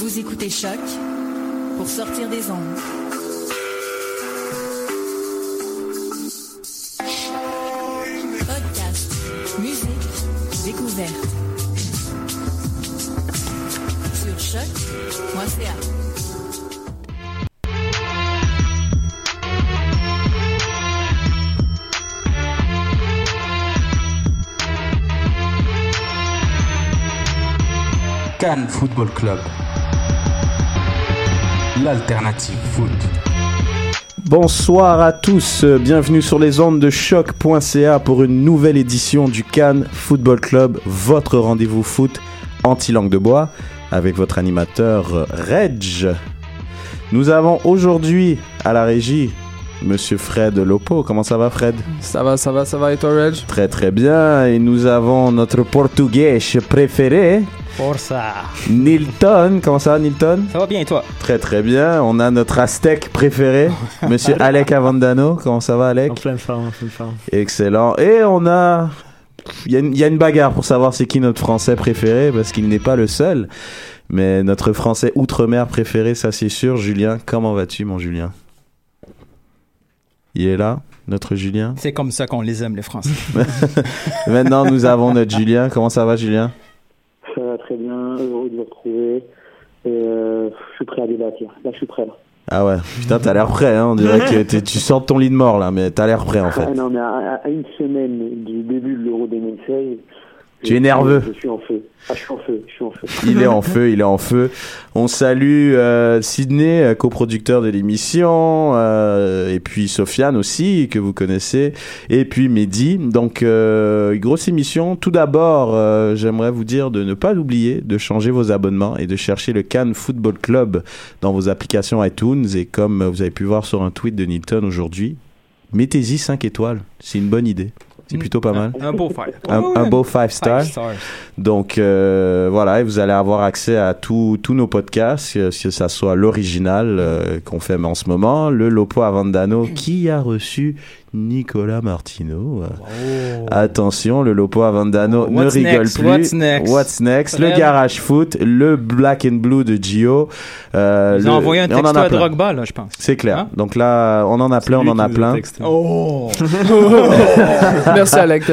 Vous écoutez Choc pour sortir des ondes. Podcast, musique, découverte. Sur choc.ca. Cannes Football Club. L'alternative foot. Bonsoir à tous, bienvenue sur les ondes de choc.ca pour une nouvelle édition du Cannes Football Club, votre rendez-vous foot anti-langue de bois avec votre animateur Reg. Nous avons aujourd'hui à la régie Monsieur Fred Lopo. Comment ça va Fred? Ça va, ça va, ça va et toi Reg? Très très bien. Et nous avons notre portugais préféré, Força. Nilton. Comment ça va Nilton? Ça va bien et toi? Très très bien. On a notre aztèque préféré, Monsieur Alec Avandano. Comment ça va Alec? En pleine forme, en pleine forme. Excellent. Et on a. Y, il y a une bagarre pour savoir c'est qui notre français préféré, parce qu'il n'est pas le seul. Mais notre français outre-mer préféré, ça c'est sûr. Julien, comment vas-tu, mon Julien? Il est là, notre Julien? C'est comme ça qu'on les aime, les Français. Maintenant, nous avons notre Julien. Comment ça va, Julien Ça va très bien, heureux de vous retrouver. Et euh, je suis prêt à débattre. Là, Là, je suis prêt. Là. Ah ouais, putain, t'as l'air prêt, hein. On dirait que tu sors de ton lit de mort, là, mais t'as l'air prêt, en fait. Ah, non, mais à, à une semaine du début de l'Euro 2016, Tu es nerveux. Je suis en feu. Ah, je suis en feu, je suis en feu. Il est en feu, il est en feu. On salue euh, Sydney, euh, coproducteur de l'émission, euh, et puis Sofiane aussi, que vous connaissez, et puis Mehdi. Donc, euh, grosse émission. Tout d'abord, euh, j'aimerais vous dire de ne pas oublier de changer vos abonnements et de chercher le Cannes Football Club dans vos applications iTunes. Et comme vous avez pu voir sur un tweet de Nilton aujourd'hui, mettez-y 5 étoiles. C'est une bonne idée. C'est plutôt pas mal. Un beau fight. Un, un beau 5 star. Five stars. Donc euh, voilà, et vous allez avoir accès à tous tous nos podcasts, que que ça soit l'original euh, qu'on fait en ce moment, le Lopo Avandano qui a reçu Nicolas Martino. Euh, Attention, le Lopo Avandano ne What's rigole next? plus. What's next? What's next? Le. Garage Foot, le Black and Blue de Gio. Euh, Ils le- ont envoyé un en texto a à. Drogba, là, je pense. C'est clair. Hein? Donc là, on en a plein, on en a plein. Oh! Merci Alec,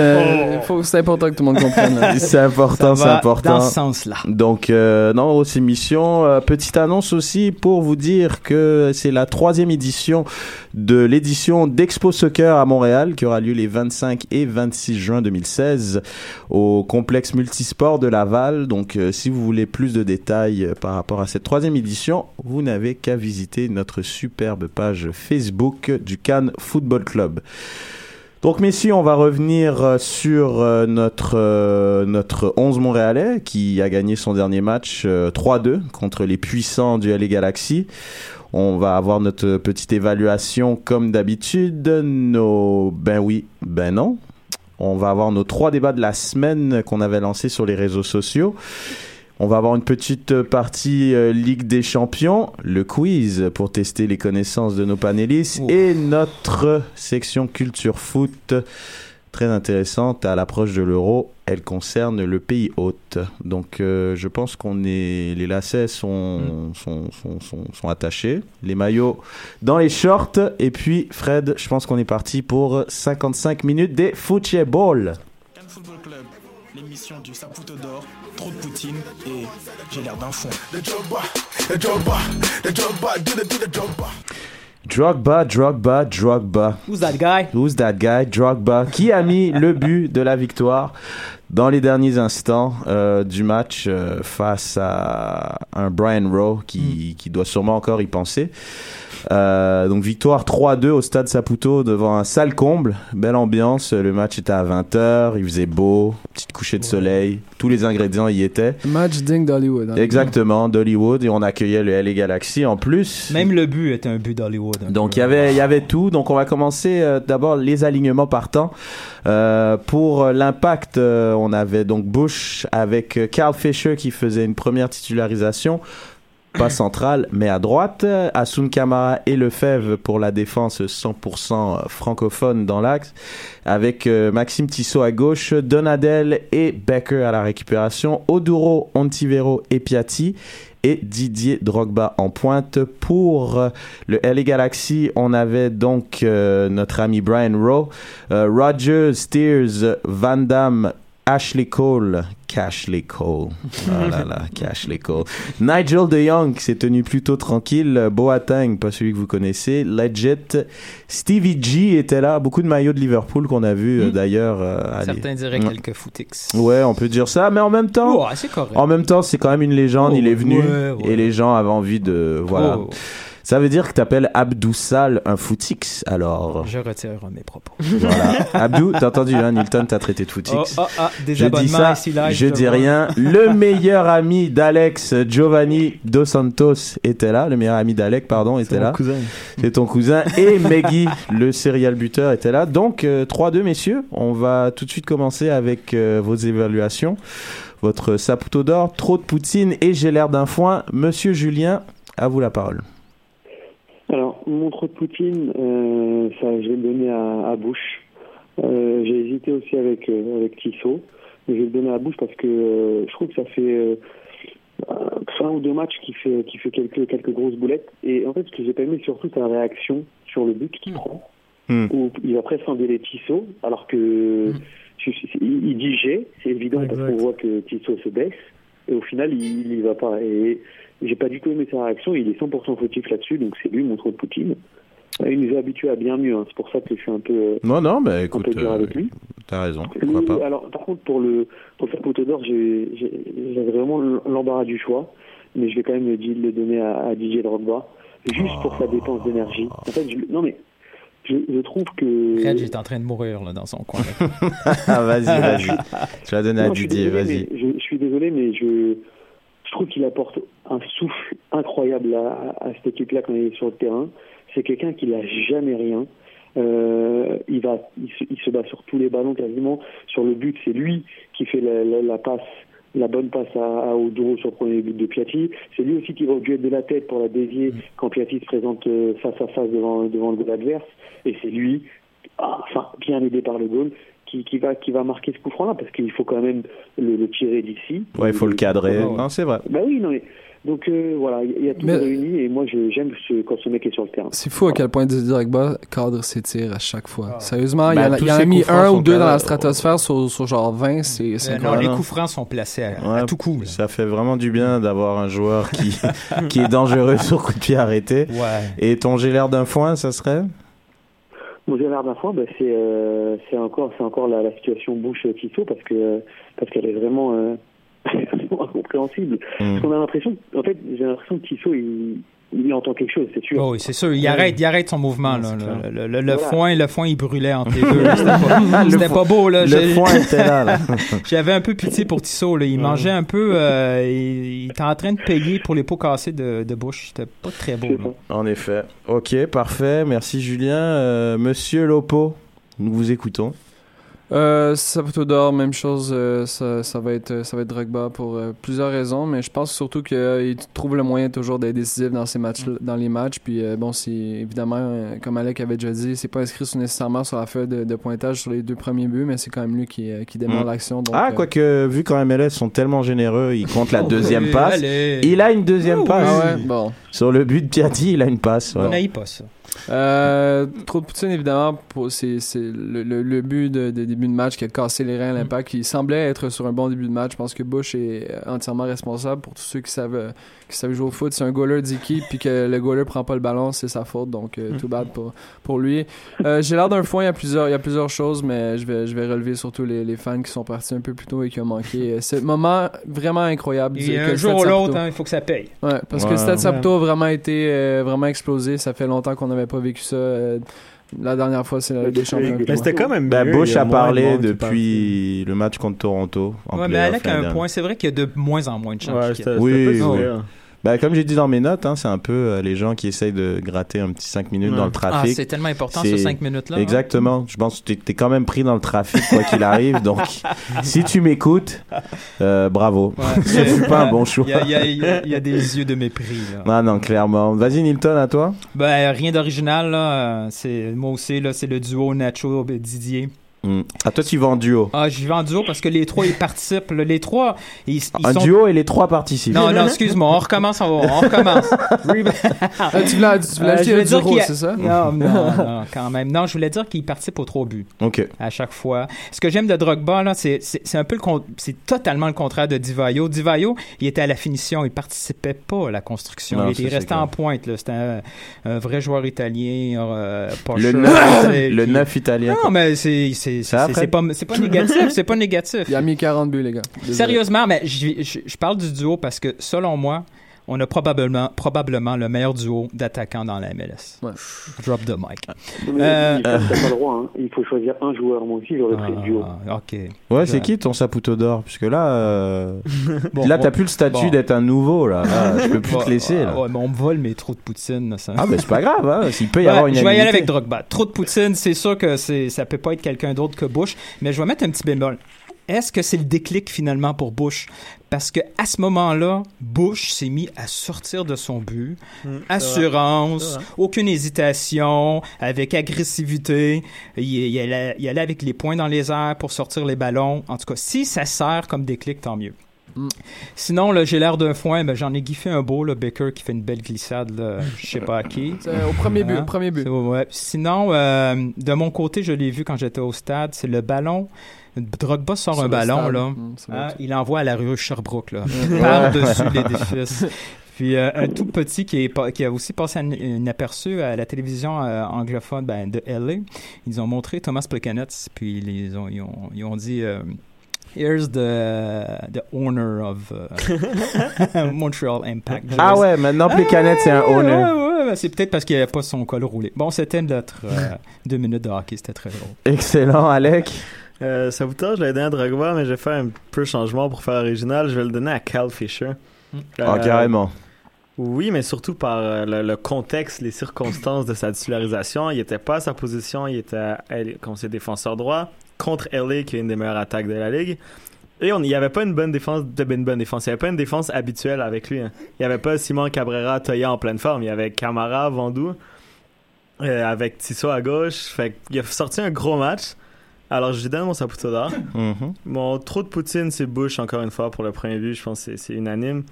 faut- c'est important que tout le monde comprenne. C'est important, c'est important. Dans ce sens-là. Donc, euh, non, grosse émission. Euh, petite annonce aussi pour vous dire que c'est la troisième édition de l'édition d'Expo Soccer à Montréal qui aura lieu les 25 et 26 juin 2016 au complexe multisport de Laval. Donc, euh, si vous voulez plus de détails euh, par rapport à cette troisième édition, vous n'avez qu'à visiter notre superbe page Facebook du Cannes Football Club. Donc, messieurs, on va revenir euh, sur euh, notre, euh, notre 11 montréalais qui a gagné son dernier match euh, 3-2 contre les puissants du LA Galaxy. On va avoir notre petite évaluation comme d'habitude. Nos ben oui, ben non. On va avoir nos trois débats de la semaine qu'on avait lancés sur les réseaux sociaux. On va avoir une petite partie euh, Ligue des Champions, le quiz pour tester les connaissances de nos panélistes et notre section culture foot très intéressante à l'approche de l'euro. Elle concerne le pays hôte. Donc euh, je pense qu'on est les lacets sont, sont, sont, sont, sont attachés, les maillots dans les shorts et puis Fred, je pense qu'on est parti pour 55 minutes des football. Cannes Football Club, l'émission du Saputo d'or, trop de poutine et j'ai l'air d'un fond. Drogba, Drogba, Drogba. Who's that guy? Who's that guy? Drogba. Qui a mis le but de la victoire dans les derniers instants euh, du match euh, face à un Brian Rowe qui, qui doit sûrement encore y penser? Euh, donc victoire 3-2 au stade Saputo devant un sale comble, belle ambiance, le match était à 20h, il faisait beau, petite coucher de soleil, tous les ingrédients y étaient. Match digne d'Hollywood. hein. Exactement, d'Hollywood et on accueillait le LA Galaxy en plus. Même le but était un but d'Hollywood. un Donc il y avait il y avait tout. Donc on va commencer euh, d'abord les alignements partants. Euh, pour l'impact, euh, on avait donc Bush avec Carl Fisher qui faisait une première titularisation. Pas centrale, mais à droite. Asun Kamara et Lefebvre pour la défense 100% francophone dans l'axe. Avec euh, Maxime Tissot à gauche, Donadel et Becker à la récupération. Oduro, Ontivero et Piatti et Didier Drogba en pointe. Pour euh, le LA Galaxy, on avait donc euh, notre ami Brian Rowe, euh, Rogers, Steers, Van Damme, Ashley Cole, Cashley Cole, oh là là, Cashley Cole, Nigel De qui s'est tenu plutôt tranquille, Boateng, pas celui que vous connaissez, Legit, Stevie G était là, beaucoup de maillots de Liverpool qu'on a vu euh, d'ailleurs. euh, Certains diraient Ouais. quelques footix. Ouais, on peut dire ça, mais en même temps, Oh, en même temps, c'est quand même une légende. Oh, il est venu ouais, ouais. et les gens avaient envie de voilà. Oh, Ça veut dire que t'appelles Abdou Sal un footix. Alors je retire mes propos. voilà. Abdou, t'as entendu hein, Nilton t'a traité de footix. Oh, ah, ah, des je dis ça, ici live. je dis rien. Le meilleur ami d'Alex, Giovanni Dos Santos, était là. Le meilleur ami d'Alex, pardon, était là. cousin. C'est ton cousin. Et Meggy, le serial buteur, était là. Donc, euh, 3-2, messieurs. On va tout de suite commencer avec euh, vos évaluations. Votre Saputo d'or, trop de poutine et j'ai l'air d'un foin. Monsieur Julien, à vous la parole. Alors, mon trop de Poutine, euh, ça, je vais le donner à, à Bush. Euh, J'ai hésité aussi avec, euh, avec Tissot, mais je vais le donner à Bush parce que je trouve que ça fait un ou deux matchs qui fait, qui fait quelques, quelques grosses boulettes. Et en fait, ce que j'ai pas aimé, surtout, c'est la réaction sur le but qu'il prend, Hmm. où il va presque engueuler Tissot, alors que je- il, il dit j'ai, c'est évident parce qu'on voit que Tissot se baisse, et au final, il n'y va pas. Et j'ai pas du tout aimé sa réaction, il est 100% fautif là-dessus, donc c'est lui mon trop de Poutine. Il nous a habitués à bien mieux, hein. c'est pour ça que je suis un peu, euh, Non, non, mais un écoute, peu dur euh, avec lui. t'as raison. Pourquoi Le- pas alors, par contre, pour le pour le Saputo d'or, j'avais vraiment l'embarras du choix, mais je vais quand même le, le donner à, à Didier Drogba, juste pour sa dépense d'énergie. En fait, je- non mais je, je trouve que Reg est en train de mourir là, dans son coin. Ah, vas-y, vas-y. Tu vas donner à Non, Didier, vas-y. je suis désolé, mais je, je trouve qu'il apporte un souffle incroyable à, cette équipe-là quand il est sur le terrain. C'est quelqu'un qui n'a jamais rien. Euh, il se, bat sur tous les ballons quasiment. Sur le but, c'est lui qui fait la, bonne passe à, à sur le premier but de Piatti. C'est lui aussi qui va au duel de la tête pour la dévier quand Piatti se présente euh, face à face devant, devant le goal adverse. Et c'est lui, ah, enfin bien aidé par le goal, qui, qui va qui va marquer ce coup franc là parce qu'il faut quand même le, le tirer d'ici. Ouais, il faut le cadrer. Ouais. Non, c'est vrai. Bah oui, non mais donc euh, voilà, il y a tout Mais- réuni et moi j'aime ce, quand ce mec est sur le terrain. C'est fou à quel point Drogba cadre ses tirs à chaque fois. Sérieusement, il y Ben, en a, tous il y en a ses mis un ou deux dans la stratosphère sur, sur genre 20, c'est c'est Euh, non, incroyable. les coups francs sont placés à, tout coup. là. Ça fait vraiment du bien d'avoir un joueur qui, qui est dangereux sur coup de pied arrêté. Ouais. Et ton l'air d'un foin, ça serait? Mon Gérard d'Infant, bah, c'est euh, c'est encore la, la situation bouche Tissot parce que parce qu'elle est vraiment euh, incompréhensible. Hmm. Parce qu'on a l'impression, en fait, j'ai l'impression que Tissot il, il entend quelque chose, c'est sûr. Oh oui, c'est sûr. Il arrête, il arrête son mouvement. Là, le, le, le- le Voilà. foin, le foin, il brûlait entre les deux. C'était pas, beau. Là. Le foin était là. là. J'avais un peu pitié pour Tissot. Là. Il mangeait un peu. euh, il, il était en train de payer pour les pots cassés de, de bouche. C'était pas très beau. Là. En effet. Ok, parfait. Merci Julien. Euh, Monsieur Lopo, nous vous écoutons. Euh, Saputo d'or, même chose, euh, ça, ça va être ça va être Drogba pour euh, plusieurs raisons, mais je pense surtout qu'il trouve le moyen toujours d'être décisif dans ces matchs, dans les matchs. Puis euh, bon, c'est évidemment, comme Alec avait déjà dit, c'est pas inscrit nécessairement sur la feuille de, de pointage sur les deux premiers buts, mais c'est quand même lui qui, qui démarre Mm. l'action. ah, euh, quoique, vu qu'en MLS sont tellement généreux, ils comptent la deuxième Oui, passe. allez. Il a une deuxième Oh, passe. Ah ouais, bon. Sur le but de Piatti, il a une passe. On voilà. n'aille pas ça. Euh, trop de poutine, évidemment, c'est c'est le, le- le but de, de début de match qui a cassé les reins à l'impact. Il semblait être sur un bon début de match. Je pense que Bush est euh, entièrement responsable pour tous ceux qui savent, euh, qui savent jouer au foot. C'est un goaler d'équipe, puis que le goaler prend pas le ballon, c'est sa faute. Donc, euh, tout bad pour, pour lui. Euh, J'ai l'air d'un foin, il y, a plusieurs, il y a plusieurs choses, mais je vais, je vais relever surtout les, les fans qui sont partis un peu plus tôt et qui ont manqué. euh, Ce moment vraiment incroyable. Et un jour ou l'autre, hein, il faut que ça paye. Ouais, parce que Stade Saputo a vraiment été euh, vraiment explosé. Ça fait longtemps qu'on n'avait pas vécu ça. euh, la dernière fois, c'est la Ligue des Champions. Mais c'était quand même Ben, mieux, Bush a a de parlé qui depuis le match contre Toronto. En Ouais, mais Alec a un point. C'est vrai qu'il y a de moins en moins de gens. Ouais. Oui, oui. Ben, comme j'ai dit dans mes notes, hein, c'est un peu euh, les gens qui essayent de gratter un petit 5 minutes Ouais. dans le Ah, trafic. c'est tellement important C'est- ce 5 minutes-là. hein. Exactement. Je pense que t'es es quand même pris dans le trafic quoi qu'il arrive. Donc, si tu m'écoutes, euh, bravo. Ouais. Ce fut pas un bon choix. Il y a, y y y des yeux de mépris. Là. Ah non, clairement. Vas-y, Nilton, à toi. Ben, rien d'original. Euh, C'est, moi aussi, là, c'est le duo Nacho Didier. Hmm. À toi, tu vas en duo. Ah, j'y vais en duo parce que les trois, ils participent. Les trois, ils, ils Un sont... duo et les trois participent. Non, non, excuse-moi, on recommence, on, on recommence. Ah, tu voulais, tu voulais Euh, je dire a- c'est ça? Non, non, non, quand même. Non, je voulais dire qu'ils participent aux trois buts Ok. à chaque fois. Ce que j'aime de Drogba, là, c'est, un peu le con- c'est totalement le contraire de Divayo. Divayo, il était à la finition, il participait pas à la construction. Non, il resté clair. en pointe, là. C'était un, un vrai joueur italien, euh, pas Le cher, neuf, tu sais, le qui- neuf italien. Non, mais c'est, c'est, pas, c'est pas négatif, c'est pas négatif. Il a mis 40 buts, les gars. Désolé. Sérieusement, mais je parle du duo parce que selon moi, on a probablement, probablement le meilleur duo d'attaquants dans la MLS. Ouais. Drop the mic. Mais Euh, il- T'as pas le droit, hein. il faut choisir un joueur. Moi aussi, j'aurais pris le duo. Ah, ok. Ouais, c'est qui ton Saputo d'or? Puisque là, euh, Bon, là, t'as plus le statut bon. d'être un nouveau. Là, Là, je peux plus te laisser. Là. ouais, mais on me vole mes trous de poutine. ça. Ah, ben c'est pas grave. Hein. S'il peut y Ouais, avoir une je vais y aller avec Drogba. Trop de poutine, c'est sûr que c'est, ça peut pas être quelqu'un d'autre que Bush, mais je vais mettre un petit bémol. Est-ce que c'est le déclic finalement pour Bush? Parce que à ce moment-là, Bush s'est mis à sortir de son but. Mm, Assurance, aucune hésitation, avec agressivité. Il, il allait, il allait avec les poings dans les airs pour sortir les ballons. En tout cas, si ça sert comme déclic, tant mieux. Mm. Sinon, là, j'ai l'air d'un foin, ben, j'en ai giffé un beau, là, Baker qui fait une belle glissade, je sais pas à qui. Au premier but, Hein? au premier but. Ouais. Sinon, euh, de mon côté, je l'ai vu quand j'étais au stade, c'est le ballon. Drogba sort un ballon, stade. là. Mm, Hein, vrai. il envoie à la rue Sherbrooke, là, par-dessus l'édifice. Puis euh, un tout petit qui, est, qui a aussi passé un, un aperçu à la télévision euh, anglophone ben, de LA. Ils ont montré Thomas Plekanec, puis ils, ont, ils, ont, ils ont dit euh, Here's the, the owner of euh, Montreal Impact. Ah ouais, maintenant canettes, c'est un Ouais, owner. ouais, ouais, c'est peut-être parce qu'il n'y avait pas son col roulé. Bon, c'était notre deux minutes de hockey, c'était très drôle. Excellent, Alec. Euh, ça vous tente, je l'ai donné à Drogba, mais je vais faire un peu de changement pour faire original. Je vais le donner à Cal Fisher. Ah, Euh, carrément. Oui, mais surtout par euh, le, le contexte, les circonstances de sa titularisation. Il était pas à sa position, il était comme c'est défenseur droit contre LA, qui est une des meilleures attaques de la ligue. Et on, il n'y avait pas une bonne défense, de, une bonne défense. Il n'y avait pas une défense habituelle avec lui. hein. Il n'y avait pas Simon Cabrera, Toya en pleine forme. Il y avait Camara, Vandou, euh, avec Tissot à gauche. Fait qu'il a sorti un gros match. Alors, je lui donne mon Saputo d'or. Mhm. Mon trop de poutine, c'est Bush, encore une fois, pour le premier but. Je pense que c'est- c'est unanime.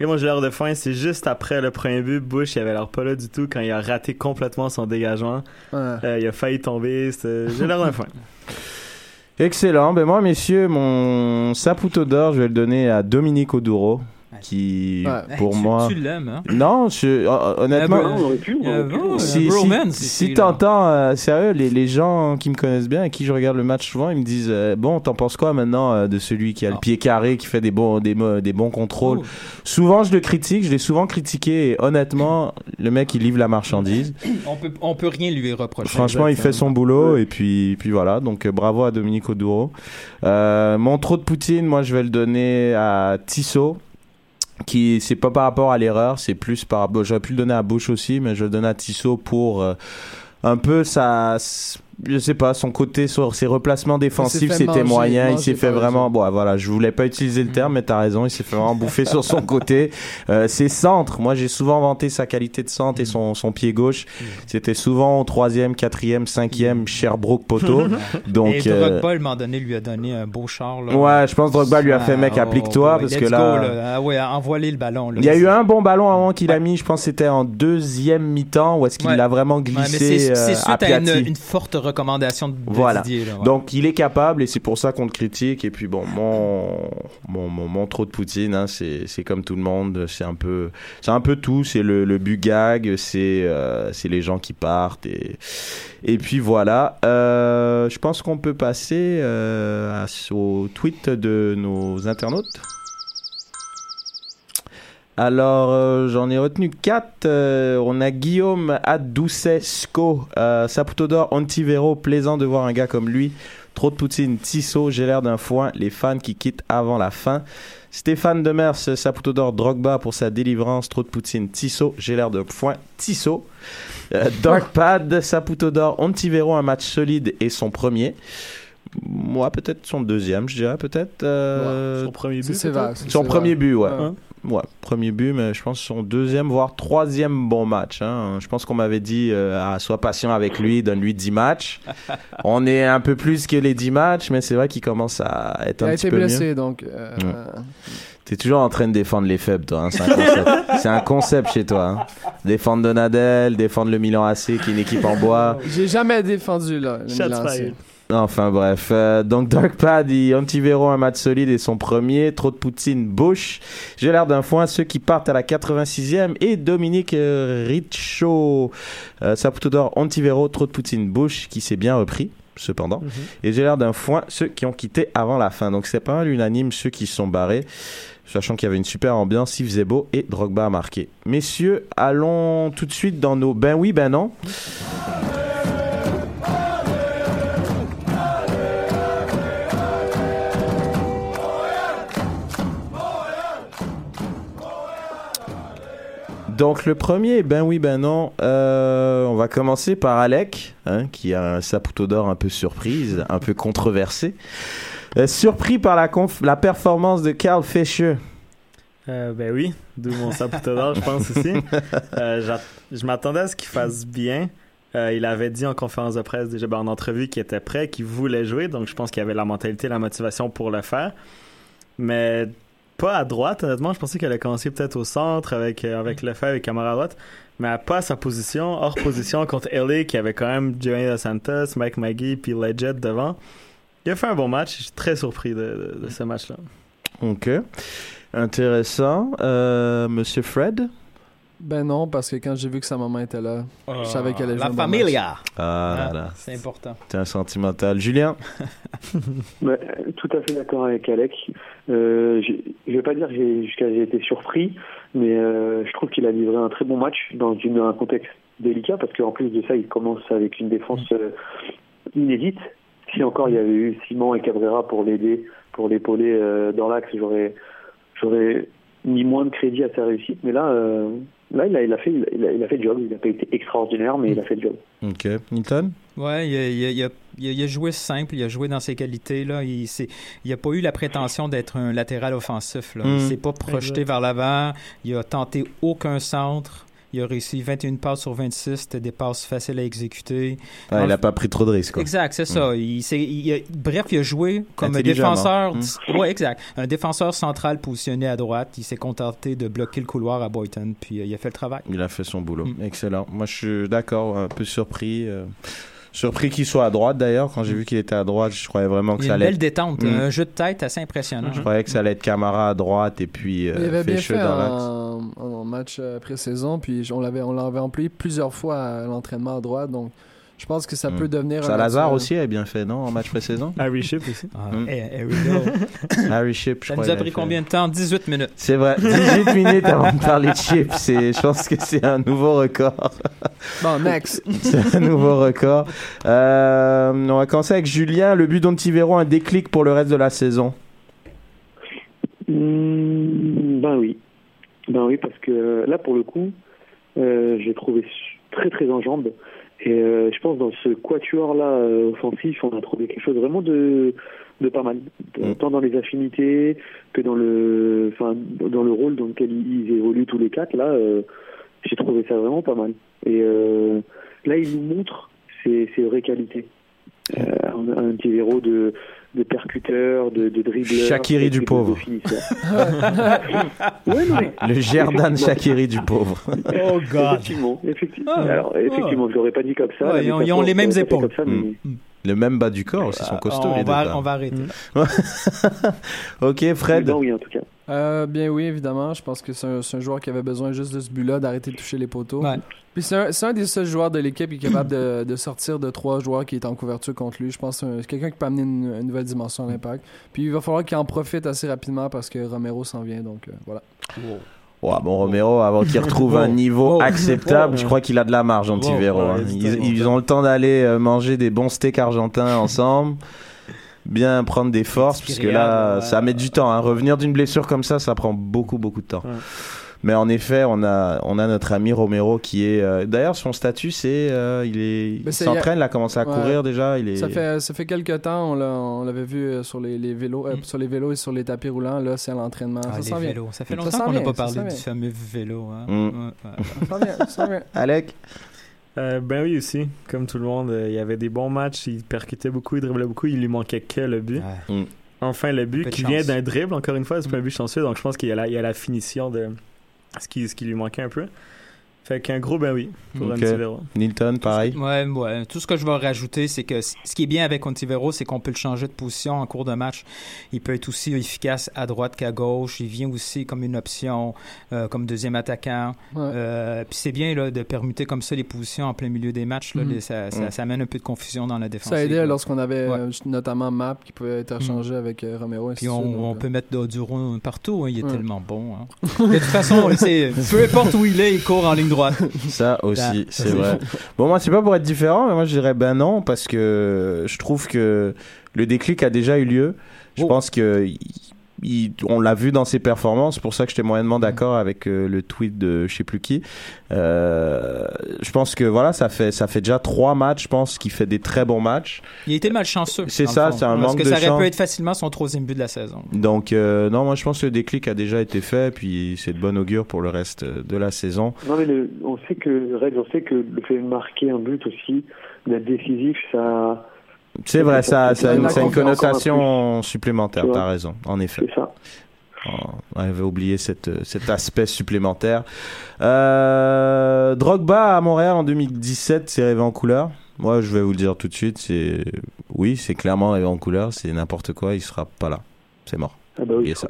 Et mon joueur de fin, c'est juste après le premier but. Bush, il avait l'air pas là du tout quand il a raté complètement son dégagement. Ouais. Euh, il a failli tomber. J'ai l'air de fin. Excellent. Ben moi, messieurs, mon Saputo d'or, je vais le donner à Dominique Oduro, qui, Ouais. pour Hey, tu- moi... Tu l'aimes, hein? Non, je- hon- honnêtement... Ah, Euh, si, si, si t'entends, euh, sérieux, les, les gens qui me connaissent bien et qui je regarde le match souvent, ils me disent euh, Bon, t'en penses quoi maintenant euh, de celui qui a le Ah. pied carré, qui fait des bons, des, des bons contrôles? Oh. Souvent, je le critique, je l'ai souvent critiqué et honnêtement, le mec, il livre la marchandise. On peut, on peut rien lui reprocher. Franchement, il fait son boulot et puis, puis voilà. Donc, euh, bravo à Dominique Oduro. Euh, mon trop de Poutine, moi, je vais le donner à Tissot. Qui, c'est pas par rapport à l'erreur, c'est plus par. J'aurais pu le donner à Bush aussi, mais je le donne à Tissot pour euh, un peu sa. Je sais pas, son côté sur ses replacements défensifs, c'était moyen. Il s'est fait vraiment, bon, voilà, je voulais pas utiliser le terme, mais t'as raison, il s'est fait vraiment bouffer sur son côté. Euh, ses centres, moi j'ai souvent vanté sa qualité de centre et son, son pied gauche. C'était souvent au troisième, quatrième, cinquième, Sherbrooke poteau. Donc, Et euh, Drogba, à un moment donné, lui a donné un beau char. Là. ouais, je pense que Drogba lui a fait, Ah, mec, oh, applique-toi, boy, parce que go, là. Ah ouais, envoie-les le ballon. là. Il y a eu un bon ballon avant qu'il a mis, je pense que c'était en deuxième mi-temps, où est-ce qu'il Ouais. l'a vraiment Ouais, glissé c'est euh, suite à une forte recommandation de Voilà. Didier. là, ouais. Donc il est capable et c'est pour ça qu'on le critique. Et puis bon, mon mon, mon, mon trop de Poutine, hein, c'est comme tout le monde, c'est un peu c'est un peu tout. C'est le, le but gag, c'est euh, les gens qui partent et et puis voilà. Euh, je pense qu'on peut passer euh, au tweet de nos internautes. Alors, euh, j'en ai retenu quatre. Euh, on a Guillaume Adoucesco, euh, Saputo d'or, Ontivero. Plaisant de voir un gars comme lui. Trop de poutine, Tissot, j'ai l'air d'un foin. Les fans qui quittent avant la fin. Stéphane Demers, Saputo d'or, Drogba pour sa délivrance. Trop de poutine, Tissot, j'ai l'air d'un foin. Tissot. Euh, Darkpad, Saputo d'or, Ontivero, un match solide et son premier. Moi, peut-être son deuxième, je dirais, peut-être. euh, Son premier but. c'est son premier but, ouais. Ouais. Ouais, premier but, mais je pense son deuxième, voire troisième bon match. Hein. Je pense qu'on m'avait dit, euh, ah, sois patient avec lui, donne-lui 10 matchs. On est un peu plus que les 10 matchs, mais c'est vrai qu'il commence à être Il un petit peu mieux. blessé, donc. euh, Ouais. T'es toujours en train de défendre les faibles, toi. hein, C'est un concept. c'est un concept chez toi. hein. Défendre Donadel, défendre le Milan AC, qui est une équipe en bois. J'ai jamais défendu là. le Milan AC. Enfin bref, euh, donc il Antivero un match solide et son premier, trop de Poutine, Bush, j'ai l'air d'un foin, ceux qui partent à la 86e et Dominique euh, Richo, euh, Saputo d'or, Antivero, trop de Poutine, Bush qui s'est bien repris cependant, et j'ai l'air d'un foin, ceux qui ont quitté avant la fin, donc c'est pas mal unanime ceux qui sont barrés. Sachant qu'il y avait une super ambiance, il faisait beau et Drogba a marqué. Messieurs, allons tout de suite dans nos ben oui, ben non. Donc le premier, ben oui, ben non. Euh, on va commencer par Alec, hein, qui a un saputo d'or un peu surprise, un peu controversé. Euh, surpris par la, performance de Carl Fischer. Euh, ben oui, d'où mon saputo d'or, je pense aussi. Euh, je m'attendais à ce qu'il fasse bien. Il avait dit en conférence de presse, déjà ben, en entrevue, qu'il était prêt, qu'il voulait jouer. Donc je pense qu'il avait la mentalité, la motivation pour le faire. Mais pas à droite, honnêtement. Je pensais qu'elle allait commencer peut-être au centre avec, euh, avec Lefebvre et Camara à droite. Mais pas à sa position, hors position contre LA qui avait quand même Giovanni Dos Santos, Mike Maggie puis Leggett devant. Il a fait un bon match. Je suis très surpris de, de- de ce match-là. Ok. Intéressant. Euh, Monsieur Fred? Ben non, parce que quand j'ai vu que sa maman était là, je savais qu'elle allait jouer La un bon familia. Ah là Ah, là. C'est important. T'es un sentimental. Julien? Ouais, tout à fait d'accord avec Alec. Euh, j'ai- je vais pas dire que j'ai jusqu'à j'ai été surpris, mais euh, je trouve qu'il a livré un très bon match dans une, un contexte délicat parce qu'en plus de ça, il commence avec une défense euh, inédite. Si encore il y avait eu Simon et Cabrera pour l'aider, pour l'épauler euh, dans l'axe, j'aurais j'aurais mis moins de crédit à sa réussite. Mais là, euh, là, il a, il a fait il a, il a fait le job. Il n'a pas été extraordinaire, mais il a fait le job. Ok. Newton. Ouais, il a, il a- il a- il a- il a joué simple, il a joué dans ses qualités. Là. Il s'est- il a pas eu la prétention d'être un latéral offensif. Là. Mm. Il s'est pas projeté Exact. vers l'avant. Il a tenté aucun centre. Il a réussi 21 passes sur 26. C'était des passes faciles à exécuter. Ah, il a pas pris trop de risques. Exact, c'est ça. Il, s'est- il a- bref, il a joué comme un défenseur. Mm. Ouais, exact. Un défenseur central positionné à droite. Il s'est contenté de bloquer le couloir à Boyton, puis euh, il a fait le travail. Il a fait son boulot. Mm. Excellent. Moi, je suis d'accord, un peu surpris. euh, Surpris qu'il soit à droite d'ailleurs. Quand j'ai vu qu'il était à droite, je croyais vraiment que Il y ça a une allait belle détente, Mm. un jeu de tête assez impressionnant. Je croyais que ça allait être Camara à droite et puis euh, il avait bien fait dans l'axe. en, en match euh, pré-saison, puis on l'avait on l'avait employé plusieurs fois à l'entraînement à droite, donc je pense que ça Mm. peut devenir un Salazar naturel. aussi avait bien fait, non, en match précédent? Harry Ship aussi. Ah, Mm. eh, go. Harry Ship, je Ça crois. nous a pris combien de temps? 18 minutes. C'est vrai, 18 minutes avant de parler de. C'est, je pense que c'est un nouveau record. Bon, next. C'est un nouveau record. Euh, on va commencer avec Julien. Le but d'Ontivero, un déclic pour le reste de la saison? Hmm, ben oui. Ben oui, parce que là, pour le coup, euh, j'ai trouvé très très en jambes. Et euh, je pense dans ce quatuor-là euh, offensif, on a trouvé quelque chose vraiment de, de pas mal, Mm. tant dans les affinités que dans le, enfin, dans le rôle dans lequel ils ils évoluent tous les quatre. Là, euh, j'ai trouvé ça vraiment pas mal. Et là, il nous montre ses, ses vraies qualités. Euh, un, un petit héros de, de percuteur, de, de dribbleur. Shaqiri et du pauvre. ouais, non, mais- Le Gerdan Shakiri du pauvre. Oh, God. Effectivement, effectivement. Ah, Alors, effectivement, je l'aurais pas dit comme ça. Ouais, ils ont- les mêmes épaules. comme ça, mais- Mm. Le même bas du corps aussi, ils sont costauds on, les va, quand on va arrêter. même. ok, Fred. Non, oui, en tout cas. Euh, bien oui, évidemment. Je pense que c'est un, joueur qui avait besoin juste de ce but-là, d'arrêter de toucher les poteaux. Ouais. Puis c'est un, des seuls joueurs de l'équipe qui est capable de, de sortir de trois joueurs qui est en couverture contre lui. Je pense que c'est un- c'est quelqu'un qui peut amener une, une nouvelle dimension à l'impact. Puis il va falloir qu'il en profite assez rapidement parce que Romero s'en vient. Donc euh, voilà. Ouais, bon, Romero, avant qu'il retrouve un niveau acceptable, je crois qu'il a de la marge, Antivero. Hein. ouais, Ils, ils ont le temps d'aller euh, manger des bons steaks argentins ensemble, bien prendre des forces, Petit puisque là, ouais. ça met du temps. hein. Revenir d'une blessure comme ça, ça prend beaucoup, beaucoup de temps. Ouais. Mais en effet, on a, on a notre ami Romero qui est. euh, D'ailleurs, son statut, c'est. euh, il est, Ben, c'est- s'entraîne, il a commencé à Ouais. courir déjà. Il est... Ça fait ça fait quelques temps, on l'a- on l'avait vu euh, sur les, les vélos, euh, sur les vélos et sur les tapis roulants. Là, c'est à l'entraînement. Ah, ça les s'en vient. vélos. Ça fait Ça longtemps qu'on n'a pas ça parlé du fameux vélo. Hein. Mm. Ouais, ouais. Ça ça. Alec? Euh, ben oui aussi, comme tout le monde, euh, il y avait des bons matchs, il percutait beaucoup, il driblait beaucoup, il lui manquait que le but. Ouais. Enfin le but qui chance. vient d'un dribble, encore une fois, c'est pas un Mm. but chanceux, donc je pense qu'il y a la, il y a la finition de ce qui, ce qui lui manquait un peu. Fait qu'un gros ben oui pour Ok. Antivero. Nilton, pareil. Ouais, ouais. Tout ce que je vais rajouter, c'est que ce qui est bien avec Ontivero, c'est qu'on peut le changer de position en cours de match. Il peut être aussi efficace à droite qu'à gauche. Il vient aussi comme une option, euh, comme deuxième attaquant. Ouais. Euh, puis c'est bien là, de permuter comme ça les positions en plein milieu des matchs. Là. Les- ça, ça, Mhm. ça amène un peu de confusion dans la défense. Ça aidait lorsqu'on avait Ouais. euh, notamment Map qui pouvait être échangé avec euh, Romero. et Puis on, on donc, peut mettre Doduro partout. hein. Il est Ouais. tellement bon. hein. De toute façon, c'est- peu importe où il est, il court en ligne droite. Ça aussi, c'est c'est vrai. Bon, moi, c'est pas pour être différent, mais moi, je dirais ben non, parce que je trouve que le déclic a déjà eu lieu. Je Oh. pense que il- on l'a vu dans ses performances, c'est pour ça que j'étais moyennement d'accord avec euh, le tweet de je sais plus qui. Euh, je pense que voilà, ça fait ça fait déjà trois matchs, je pense, qu'il fait des très bons matchs. Il a été malchanceux. C'est ça, c'est un Parce manque que de ça aurait chance. pu être facilement son troisième but de la saison. Donc euh, non, moi je pense que le déclic a déjà été fait, puis c'est de bon augure pour le reste de la saison. Non, mais le- on sait que, Red, on sait que le fait de marquer un but aussi, d'être décisif, ça, C'est vrai, ça, ça, a une, connotation supplémentaire. T'as raison, en effet. c'est ça. Oh, on avait oublié cette, cet aspect supplémentaire. Euh, Drogba à Montréal en 2017, c'est rêvé en couleur. Moi, je vais vous le dire tout de suite, c'est oui, c'est clairement rêvé en couleur. C'est n'importe quoi, il sera pas là. C'est mort. Ah bah oui, il ça.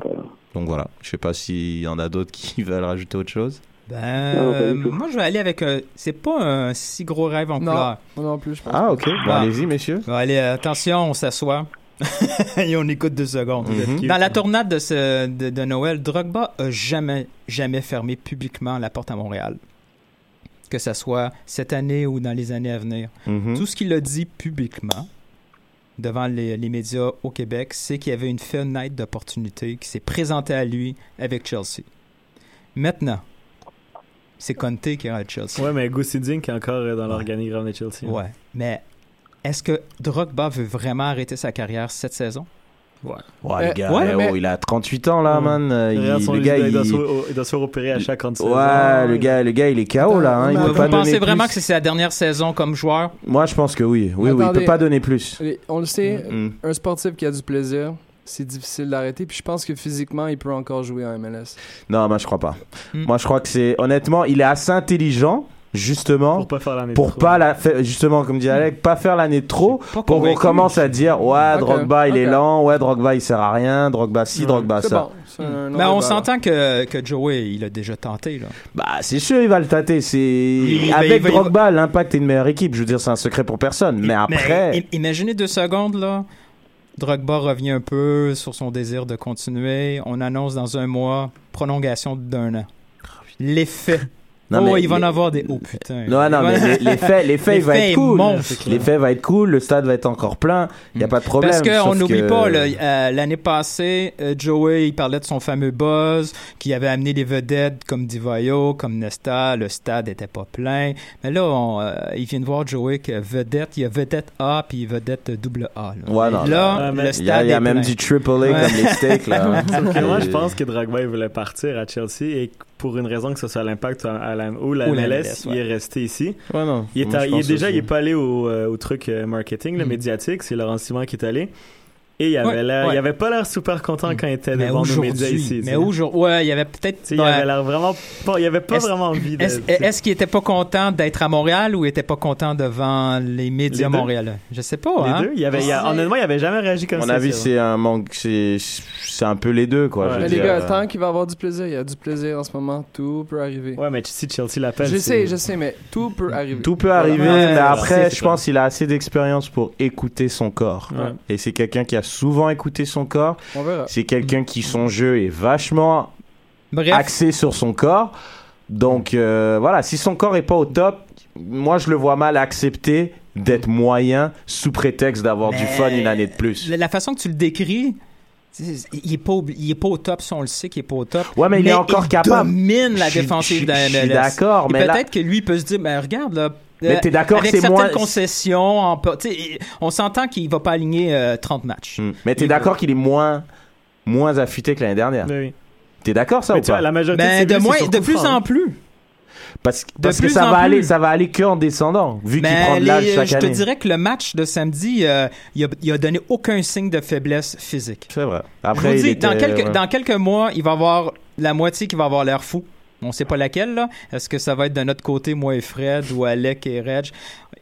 Donc voilà. Je sais pas s'il y en a d'autres qui veulent rajouter autre chose. Ben, Non, euh, moi, je vais aller avec. euh, c'est pas un si gros rêve en Non. couleur. Moi non plus, je pense. Ah ok. Bon, Ah. allez-y, messieurs. Bon, allez, attention, on s'assoit. Et on écoute deux secondes. Mhm. Dans la tornade de, ce, de, de Noël, Drogba a jamais, jamais fermé publiquement la porte à Montréal. Que ce soit cette année ou dans les années à venir. Mhm. Tout ce qu'il a dit publiquement devant les, les médias au Québec, c'est qu'il y avait une fenêtre d'opportunité qui s'est présentée à lui avec Chelsea. Maintenant, c'est Conte qui est à Chelsea. Ouais, mais Goussidine qui est encore euh, dans l'organigramme de Chelsea. Ouais. Mais est-ce que Drogba veut vraiment arrêter sa carrière cette saison? Ouais. Ouais, Euh, les gars, ouais, mais- oh, il a 38 ans là, man. Euh, il- Regarde son le gars, il, doit il... se, il doit se repérer à chaque 36 Ouais, ans. le gars, le gars, il est KO là. Hein. Il peut Vous pas pensez vraiment plus. que c'est sa dernière saison comme joueur? Moi, je pense que oui. Oui, oui, il peut pas donner plus. Et On le sait, Mm. un sportif qui a du plaisir, c'est difficile d'arrêter. Puis je pense que physiquement, il peut encore jouer en MLS. Non, moi je crois pas. Hmm. Moi je crois que c'est honnêtement, il est assez intelligent justement Pour pas faire l'année pour trop. pas la faire justement comme dit Alec, pas faire l'année de trop pour qu'on commence à dire ouais Drogba il est lent, ouais Drogba il sert à rien, Drogba ci, Ouais. Drogba ça. bon. un Mais on s'entend que, que Joey, il a déjà tenté. Là. Bah c'est sûr il va le tâter, c'est avec va- Drogba l'impact est une meilleure équipe, je veux dire c'est un secret pour personne, mais après imaginez deux secondes, là. Drogba revient un peu sur son désir de continuer. On annonce dans un mois prolongation d'un an. L'effet. Non, oh, mais il va en les- avoir des. Oh putain. Non, non, mais les, les faits, les faits, Les il va faits, être cool. montent. Les faits va être cool, le stade va être encore plein, il y a pas de problème. Parce qu'on n'oublie que- pas, là, euh, l'année passée, euh, Joey, il parlait de son fameux buzz, qui avait amené des vedettes comme Divayo, comme Nesta, le stade était pas plein. Mais là, on, euh, il vient de voir Joey que vedette, il y a vedette A puis vedette double A. Là, Ouais, non, là, le il stade Il y a, il y a est même plein. du triple A Ouais. comme les steaks, là. Moi, je pense que Drogba il voulait partir à Chelsea et pour une raison que ce soit l'impact à la, ou la Ou MLS, il est resté ici. Ouais, non. Il est, Moi, à- je il est pense déjà, aussi. il est pas allé au, euh, au truc euh, marketing, le Mm. médiatique, c'est Laurent Simon qui est allé. Et il avait Ouais, l'air, ouais. il avait pas l'air super content quand il était Mais devant nos médias aujourd'hui, ici. tu mais sais. aujourd'hui, ouais, il y avait peut-être. Tu sais, il avait l'air vraiment pas, il avait pas vraiment envie de. Est-ce qu'il était pas content d'être à Montréal ou il était pas content devant les médias Les montréalais? Je sais pas, les hein? deux, il avait, il y a- honnêtement, il avait jamais réagi comme À mon ça. avis, ça. c'est un manque, c'est, c'est un peu les deux, quoi. Ouais. je veux Mais les dire. gars, tant qu'il va avoir du plaisir, il y a du plaisir en ce moment, tout peut arriver. Ouais, mais si Chelsea l'appelle. je sais, je sais, mais tout peut arriver. Tout peut arriver, mais après, je pense qu'il a assez d'expérience pour écouter son corps. Et c'est quelqu'un qui a souvent écouté son corps. C'est quelqu'un qui, son jeu est vachement Bref, axé sur son corps. Donc, euh, voilà, si son corps est pas au top, moi, je le vois mal accepter d'être moyen sous prétexte d'avoir du fun une année de plus. la, la façon que tu le décris, il est pas, il est pas au top, si on le sait qu'il est pas au top. Ouais, mais il est encore capable. domine la Je suis- défensive je de la je MLS. d'accord, mais là- peut-être que lui peut se dire, mais regarde, là. Mais euh, t'es d'accord avec que c'est certaines moins- concessions, en po- tu sais, on s'entend qu'il va pas aligner euh, 30 matchs. Hmm. Mais t'es d'accord qu'il est moins, moins affûté que l'année dernière? Oui. T'es d'accord, ça, Mais ou pas? la majorité Ben, de, moins, de plus en hein. plus. Parce, parce que ça va plus. aller, ça va aller que en descendant, vu qu'il prend de l'âge chaque je te année. dirais que le match de samedi, euh, il, a, il a donné aucun signe de faiblesse physique. C'est vrai. Je Après, vous il dis, était- dans, quelques, ouais. dans quelques mois, il va avoir la moitié qui va avoir l'air fou. On sait pas laquelle, là. Est-ce que ça va être de notre côté, moi et Fred, ou Alec et Reg?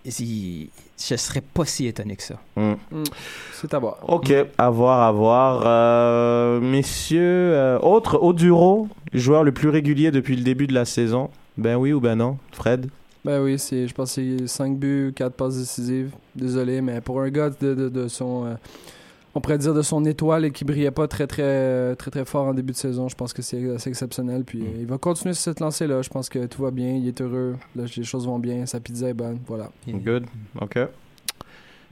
Il- Je serais pas si étonné que ça. Hmm. C'est à voir. Ok, à voir, à voir. Euh, messieurs, euh, autre, Oduro, joueur le plus régulier depuis le début de la saison. Ben oui ou ben non, Fred? Ben oui, c'est, je pense que c'est 5 buts, 4 passes décisives. Désolé, mais pour un gars de, de, de son. euh, on pourrait dire de son étoile et qui brillait pas très très très très fort en début de saison, je pense que c'est assez exceptionnel. Puis euh, il va continuer sur cette lancée-là. Je pense que tout va bien, il est heureux, là, les choses vont bien, sa pizza est bonne, voilà. Good, ok.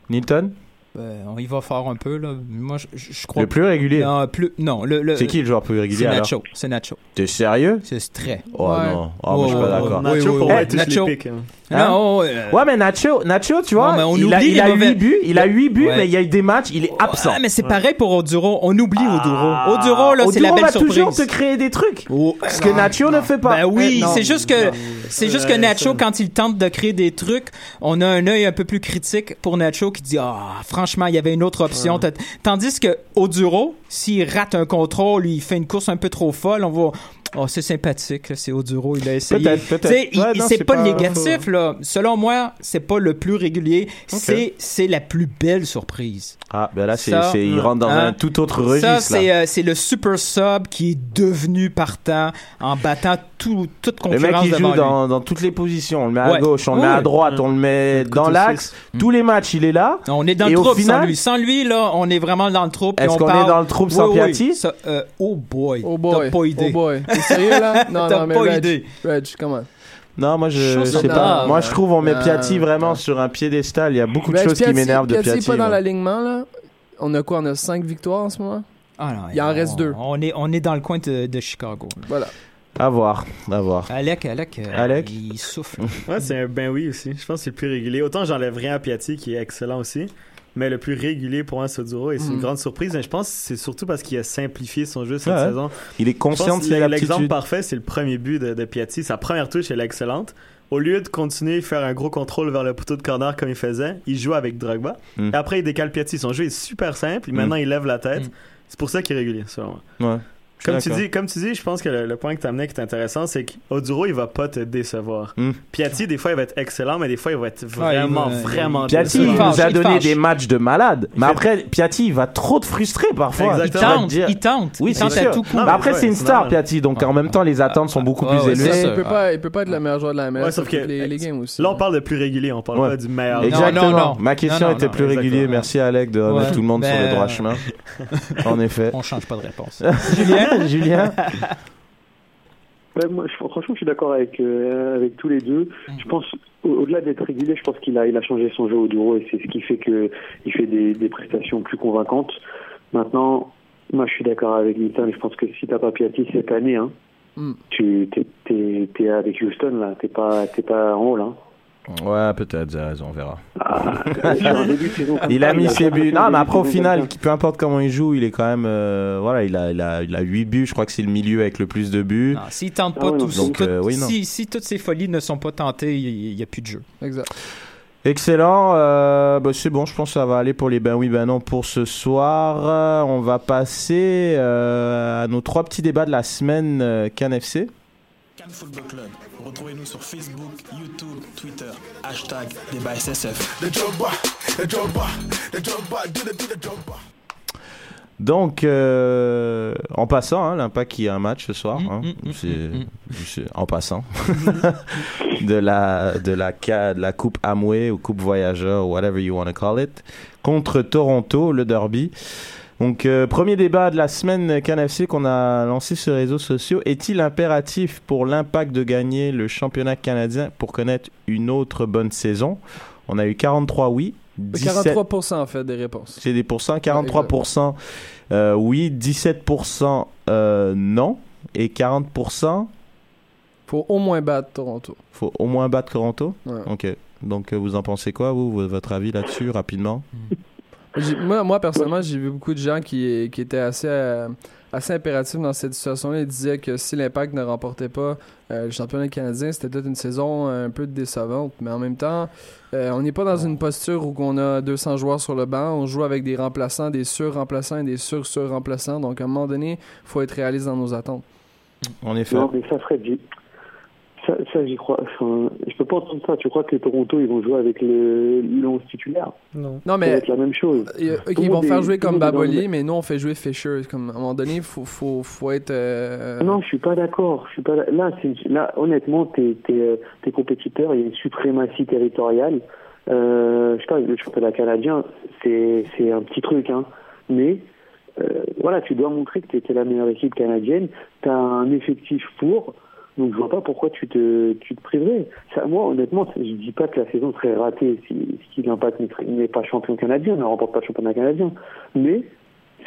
Nilton Euh, on y va fort un peu, là. Moi, je, crois Le plus régulier? Non, plus, non le, le- C'est qui le joueur plus régulier C'est Nacho. C'est Nacho. T'es sérieux? C'est très. Oh Ouais. non, oh, moi, je suis pas d'accord. Nacho, Oui, pour oui, moi, Nacho. les pics. hein. Hein? Non, euh, Ouais, mais Nacho, Nacho, tu vois, on il a, oublie il a mauvais- 8 buts, il a 8 buts, Ouais. mais il y a eu des matchs, il est absent. Ah, mais c'est pareil pour Oduro. On oublie Oduro. Ah, Oduro, là, c'est la Oduro belle va surprise. toujours te créer des trucs. Ce que Nacho ne fait pas. Ben oui, Eh, c'est juste que c'est juste que Nacho quand il tente de créer des trucs, on a un œil un peu plus critique pour Nacho qui dit ah franchement il y avait une autre option. Tandis que Oduro, s'il rate un contrôle, il fait une course un peu trop folle, on va Oh, c'est sympathique, là, c'est Oduro, il a essayé. Peut-être, peut-être. Tu sais, il- Ouais, non, c'est c'est pas, pas- négatif, là. Selon moi, c'est pas le plus régulier. C'est, c'est la plus belle surprise. Ah, ben là, c'est, Ça, c'est- il rentre dans hein? un tout autre registre. Ça, c'est, euh, c'est le super sub qui est devenu partant en battant tout, toute Le mec, concurrence il joue dans, dans toutes les positions. On le met à Ouais. gauche, on le Oui, met à droite, on le met Le dans l'axe. Tous les matchs, il est là. On est dans Et le final- sans lui. Sans lui, là, on est vraiment dans le puis Est-ce on qu'on parle- est dans le trouble sans Piatti? euh, oh boy. Oh boy. T'as pas idée. T'es sérieux là? Non, non, mais pas Reg, idée. Reg, comment? Non, moi, je, sais pas. Moi, je trouve on met Non, Piatti vraiment non. sur un piédestal. Il y a beaucoup de choses qui m'énervent de Piatti Piatti. pas dans l'alignement là. On a quoi? On a 5 victoires en ce moment? Ah non, Il en on- reste deux. On est, on est dans le coin de, de Chicago. Voilà. À voir, à voir. Alec, Alec, euh, Alec? il souffle. Ouais, c'est un ben oui aussi. Je pense que c'est le plus régulier. Autant j'enlève rien à Piatti, qui est excellent aussi. Mais le plus régulier pour moi, c'est Oduro. Et c'est une Mm. grande surprise. Mais je pense que c'est surtout parce qu'il a simplifié son jeu cette Ouais. saison. Il est conscient de ses L'exemple parfait, c'est le premier but de, de Piatti. Sa première touche, elle est excellente. Au lieu de continuer à faire un gros contrôle vers le poteau de corner comme il faisait, il joue avec Drogba. Mm. Et après, il décale Piatti. Son jeu est super simple. Et Mm. maintenant, il lève la tête. Mm. C'est pour ça qu'il est régulier, selon moi. Ouais. Comme tu, dis, comme tu dis, je pense que le, le point que tu amenais qui est intéressant, c'est qu'Oduro, il va pas te décevoir. Mm. Piatti, des fois, il va être excellent, mais des fois, il va être il vraiment, vraiment Piatti, il Il décevant. fâche, nous a il donné des matchs de malade. Mais fait- après, Piatti, il va trop te frustrer parfois. Il Exactement. Tente, dire- il tente. Oui, il c'est sûr. tout coup. Non, Mais après, ouais, c'est une star, normal. Piatti. Donc, en même temps, les attentes sont beaucoup Ouais, plus élevées. il, peut pas, il peut pas être le meilleur joueur de la MLS Ouais, sauf que- les, les games aussi. Là, on parle de plus régulier, on parle pas du meilleur. Exactement. Non, non, non. Ma question était plus régulier. Merci, Alec, de remettre Ouais. tout le monde sur Ben, le droit euh, chemin. En effet. On change pas de réponse. Julien, Julien. Ouais, moi, je- franchement, je suis d'accord avec euh, avec tous les deux. Je pense, au- au-delà d'être régulier, je pense qu'il a il a changé son jeu au Douro et c'est ce qui fait que il fait des, des prestations plus convaincantes. Maintenant, moi, je suis d'accord avec Linton. Je pense que si t'as pas Piatti cette année, hein, Mm. tu t'es avec Houston là, t'es pas t'es pas en haut là. Ouais, peut-être, j'ai raison, on verra. Comme Il a mis ses buts. Non, mais après, au final, peu importe comment il joue, il est quand même. euh, voilà, il a, il, a, il a 8 buts. Je crois que c'est le milieu avec le plus de buts. S'il tente Ah pas tout, donc, tout- euh, oui, si, si toutes ces folies ne sont pas tentées, il n'y a plus de jeu. Exact. Excellent. euh, bah, c'est bon, je pense que ça va aller pour les ben oui, ben non pour ce soir. On va passer euh, à nos trois petits débats de la semaine euh, CanFC. Football Club. Retrouvez-nous sur Facebook, YouTube, Twitter. Hashtag débat SSF. Donc, euh, en passant, hein, l'Impact qui a un match ce soir. Mm, hein, mm, mm, c'est, mm, en passant de la de la de la coupe Amway ou coupe voyageur, whatever you want to call it, contre Toronto, le derby. Donc, euh, premier débat de la semaine CanFC qu'on a lancé sur les réseaux sociaux. Est-il impératif pour l'Impact de gagner le championnat canadien pour connaître une autre bonne saison? On a eu 43 oui, 17 43% en fait des réponses. c'est des pourcents. 43% euh, oui, 17% euh, non. Et 40%, Faut au moins battre Toronto. faut au moins battre Toronto? Ouais. Ok. Donc, euh, vous en pensez quoi, vous, votre avis là-dessus, rapidement? J'ai- Moi, moi, personnellement, j'ai vu beaucoup de gens qui, qui étaient assez, euh, assez impératifs dans cette situation-là. Ils disaient que si l'Impact ne remportait pas euh, le championnat canadien, c'était peut-être une saison euh, un peu décevante. Mais en même temps, euh, on n'est pas dans une posture où on a 200 joueurs sur le banc. On joue avec des remplaçants, des sur-remplaçants et des sur-sur-remplaçants. Donc, à un moment donné, il faut être réaliste dans nos attentes. En effet. Non, mais ça, Fred, j'y- ça, ça j'y crois. Enfin, je peux pas entendre ça. Tu crois que Toronto, ils vont jouer avec le, le 11 titulaire? Non. Non, Ça va mais être la même chose. Euh, le ils vont faire jouer comme Baboli, mais nous, on fait jouer Fisher. Comme, à un moment donné, il faut, faut, faut être... euh, Non, je suis pas d'accord. Je suis pas là. Honnêtement, tes tes euh, tes compétiteurs, il y a une suprématie territoriale. Euh, je sais pas, le championnat canadien, c'est c'est un petit truc, hein. Mais euh, voilà, tu dois montrer que tu étais la meilleure équipe canadienne. Tu as un effectif pour. Donc je vois pas pourquoi tu te tu te priverais. Ça, moi, honnêtement, je dis pas que la saison serait ratée si, si l'impact n'est- pas champion canadien, ne remporte pas le championnat canadien. Mais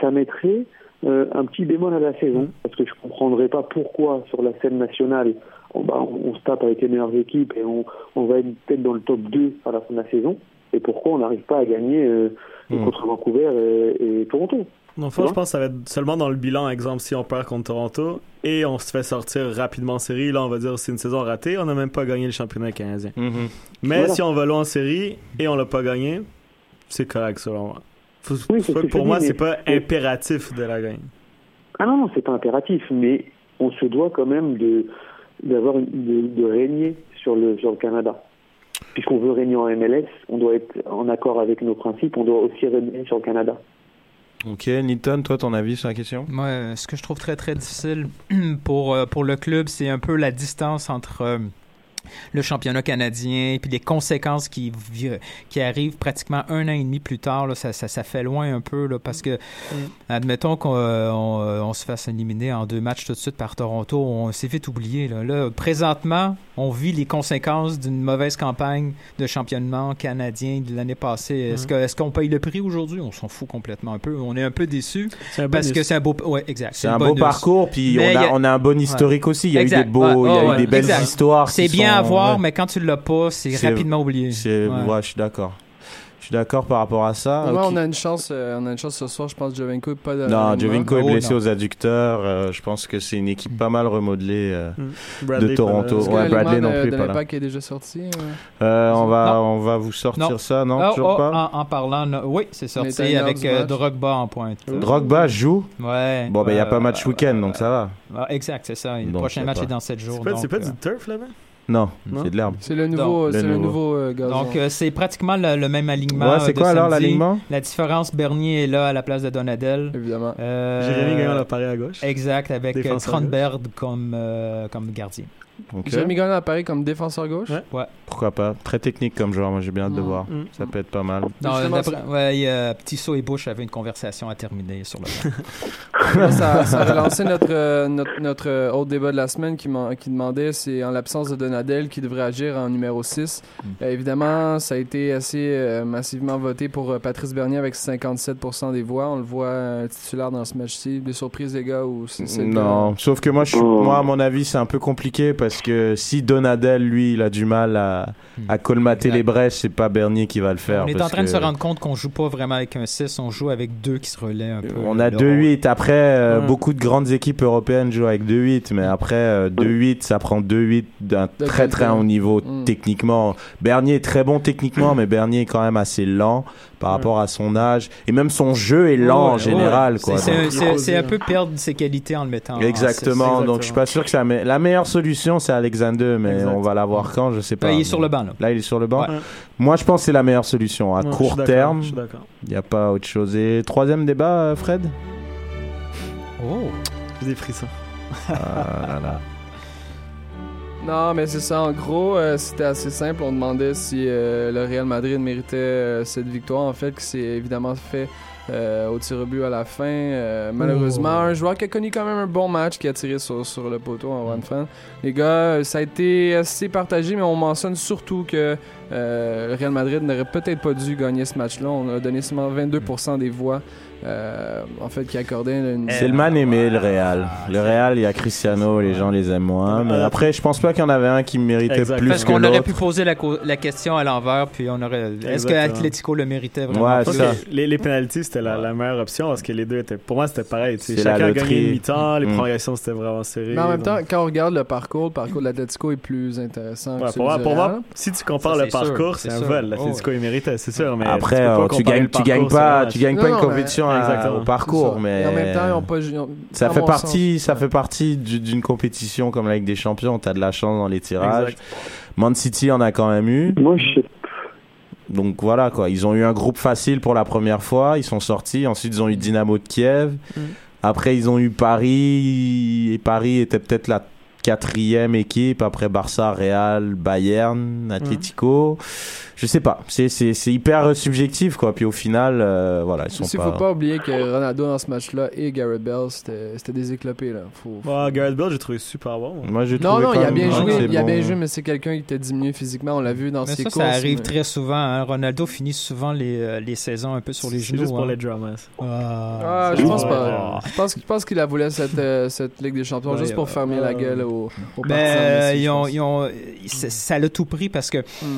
ça mettrait euh, un petit bémol à la saison, parce que je comprendrais pas pourquoi sur la scène nationale, on, bah, on, on se tape avec les meilleures équipes et on, on va être peut-être dans le top 2 à la fin de la saison, et pourquoi on n'arrive pas à gagner euh, Mm. contre Vancouver et, et Toronto. Non, fois, je pense que ça va être seulement dans le bilan, exemple, si on perd contre Toronto et on se fait sortir rapidement en série, là, on va dire c'est une saison ratée, on n'a même pas gagné le championnat canadien. Mhm. Mais Voilà. si on va loin en série et on l'a pas gagné, c'est correct selon moi. Faut- Oui, que pour moi, mais- c'est pas impératif de la gagner. Ah non, non, c'est pas impératif, mais on se doit quand même de d'avoir de régner sur le sur le Canada. Puisqu'on veut régner en MLS, on doit être en accord avec nos principes, on doit aussi régner sur le Canada. Ok, Newton, toi, ton avis sur la question? Moi, euh, ce que je trouve très très difficile pour euh, pour le club, c'est un peu la distance entre euh, le championnat canadien puis les conséquences qui qui arrivent pratiquement un an et demi plus tard. Là, ça, ça, ça fait loin un peu là, parce que admettons qu'on on, on se fasse éliminer en deux matchs tout de suite par Toronto, on s'est vite oublié. Là. là, présentement, on vit les conséquences d'une mauvaise campagne de championnat canadien de l'année passée. Est-ce que est-ce qu'on paye le prix aujourd'hui? On s'en fout complètement un peu. On est un peu déçu C'est un parce bonus. que c'est un beau ouais exact C'est un beau parcours, puis on a, a- on a un bon historique aussi. Il y a eu des beaux, Ouais, il y a eu des belles Exact. histoires. c'est bien sont- à voir ouais. mais quand tu l'as pas c'est rapidement oublié ouais, je suis d'accord. Je suis d'accord par rapport à ça. Moi, on a une chance, euh, on a une chance ce soir. Je pense que Jovenko est pas de. Non, Jovinko est blessé non. aux adducteurs. euh, je pense que c'est une équipe pas mal remodelée. euh. Bradley, de Toronto. Ouais, Bradley non plus, pas là. est déjà sorti. euh? Euh, on va, Non. on va vous sortir Non. ça, non? Ah, toujours oh, pas? en, en parlant oui c'est sorti avec euh. Drogba en pointe Drogba joue? ouais Bon, ben il y a pas match week-end, donc ça va. exact c'est ça le prochain match est dans 7 jours C'est pas, du turf là-bas? Non, Non? c'est de l'herbe. C'est le nouveau, le c'est le nouveau. nouveau euh, gazon. donc euh, c'est pratiquement le, le même alignement Ouais, c'est de quoi alors l'alignement? La différence Bernier est là à la place de Donadel évidemment. Euh, Jérémy Gagnon l'appareil à gauche. Exact, avec euh, Cronberg comme, euh, comme gardien. Ok. Jérémy Gagnon apparaît comme défenseur gauche. Ouais. Pourquoi pas Très technique comme joueur, moi j'ai bien hâte de Mm. voir. Mm. Ça peut être pas mal. Non, ouais, il y a Petit Saut et Bush avaient une conversation à terminer sur le ça, ça a relancé notre, euh, notre, notre euh, autre débat de la semaine qui, demandait c'est en l'absence de Donadel qui devrait agir en numéro 6. Euh, évidemment, ça a été assez euh, massivement voté pour euh, Patrice Bernier avec 57% des voix. On le voit euh, titulaire dans ce match-ci. Des surprises, les gars ou Non, sauf que moi, je Oh. moi, à mon avis, c'est un peu compliqué parce que si Donadel, lui, il a du mal à, à colmater Exact. les brèches, c'est pas Bernier qui va le faire. on est en parce train de se rendre compte qu'on joue pas vraiment avec un 6, on joue avec deux qui se relaient un peu. On a le 2-8. Après, euh, beaucoup de grandes équipes européennes jouent avec 2-8. Mais après, euh, 2-8, ça prend 2-8 d'un très très haut niveau Mm. techniquement. Bernier est très bon techniquement, mais Bernier est quand même assez lent par rapport à son âge. Et même son jeu est lent en général. ouais. Quoi. C'est- un peu perdre ses qualités en le mettant en Exactement. Donc, je suis pas sûr que c'est la, me- la meilleure solution, c'est Alexander, mais Exact. on va l'avoir quand, je sais pas. Il est sur le banc, là. Là, il est sur le banc. Ouais. Moi, je pense que c'est la meilleure solution. À court terme, il n'y a pas autre chose. Et troisième débat, euh, Fred? Oh. J'ai des frissons. Ah là là. Non, mais c'est ça. En gros, euh, c'était assez simple. On demandait si euh, le Real Madrid méritait euh, cette victoire. En fait, qui s'est évidemment fait au tir au but à la fin. Malheureusement, un joueur qui a connu quand même un bon match, qui a tiré sur, sur le poteau en one fan. Les gars, ça a été assez partagé, mais on mentionne surtout que le Real Madrid n'aurait peut-être pas dû gagner ce match-là. On a donné seulement 22% des voix. Euh, en fait, qui accordaient une. C'est le mal aimé, le Real. Le Real, il y a Cristiano, les gens les aiment moins. Mais après, je pense pas qu'il y en avait un qui méritait Exact. plus Parce que qu'on aurait pu poser la, question à l'envers, puis on aurait. Est-ce que. Atletico le méritait vraiment Ouais, ça. les, les penalties, c'était la, la meilleure option parce que les deux étaient. Pour moi, c'était pareil. Chacun a gagné une mi-temps, les Mm. prolongations, c'était vraiment serré. Mais en même donc- temps, quand on regarde le parcours, le parcours de l'Atletico est plus intéressant Ouais, que celui pour moi, pour si tu compares Ça, le parcours, c'est un vol. Oh, L'Atletico, il méritait, c'est sûr. Mais Après, tu, euh, gagnes, pas, une compétition à- Exactement. au parcours, mais Et en même temps, ça fait partie, sens, ça ouais. fait partie du- d'une compétition comme la Ligue des Champions. T'as de la chance dans les tirages. Exact. Man City en a quand même eu. Moi, je sais Donc voilà quoi, ils ont eu un groupe facile pour la première fois, ils sont sortis, ensuite ils ont eu Dynamo de Kiev, Mm. après ils ont eu Paris, et Paris était peut-être la quatrième équipe, après Barça, Real, Bayern, Atlético, je sais pas, c'est c'est c'est hyper subjectif quoi, puis au final, euh, voilà, ils sont Aussi, pas... faut pas oublier que Ronaldo dans ce match-là et Gareth Bell, c'était c'était des éclopés là. Faut... Ouais, Gareth Bale, j'ai trouvé super bon. Moi j'ai Non, trouvé non, il a bien joué, il a bon. bien joué, mais c'est quelqu'un qui était diminué physiquement. On l'a vu dans Mais ses ça, courses. ça arrive mais- très souvent. hein. Ronaldo finit souvent les, euh, les saisons un peu sur les genoux. juste pour hein. les dramas. Ah, c'est je pense vrai. pas. Je pense, pense qu'il a voulu cette, euh, cette Ligue des Champions Ouais, juste pour euh, fermer la gueule aux, aux Ben, euh, ils je ont, pense. ils ont, ça- ça l'a tout pris parce que Hmm.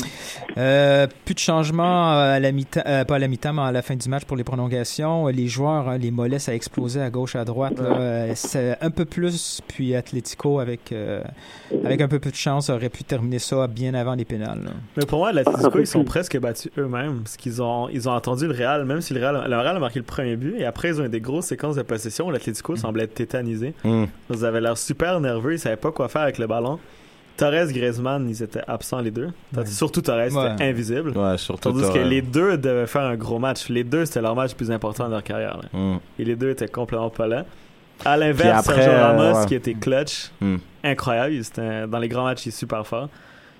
euh, plus de changements à la mi-temps, euh, pas à la mi-temps, mais à la fin du match pour les prolongations. Les joueurs, hein, les mollets, ça a explosé à gauche, à droite. là. Euh, c'est un peu plus, puis Atletico avec euh, avec un peu plus de chance aurait pu terminer ça bien avant les pénales. là. Mais pour moi, l'Atletico, ils sont presque battus eux-mêmes. Parce qu'ils ont, ils ont attendu le Real, même si le Real, le Real a marqué le premier but. Et après, ils ont eu des grosses séquences de possession. L'Atletico semblait être tétanisé. Mm. Ils avaient l'air super nerveux. Ils savaient pas quoi faire avec le ballon. Torres, Griezmann, ils étaient absents les deux. Surtout Torres, c'était Ouais. invisible. Ouais, surtout Tandis que les deux devaient faire un gros match. Les deux, c'était leur match le plus important de leur carrière. là. Mm. Et les deux étaient complètement pas là. À l'inverse, Sergio Ramos, euh, ouais. qui était clutch, Mm. incroyable. Il était- dans les grands matchs, il est super fort.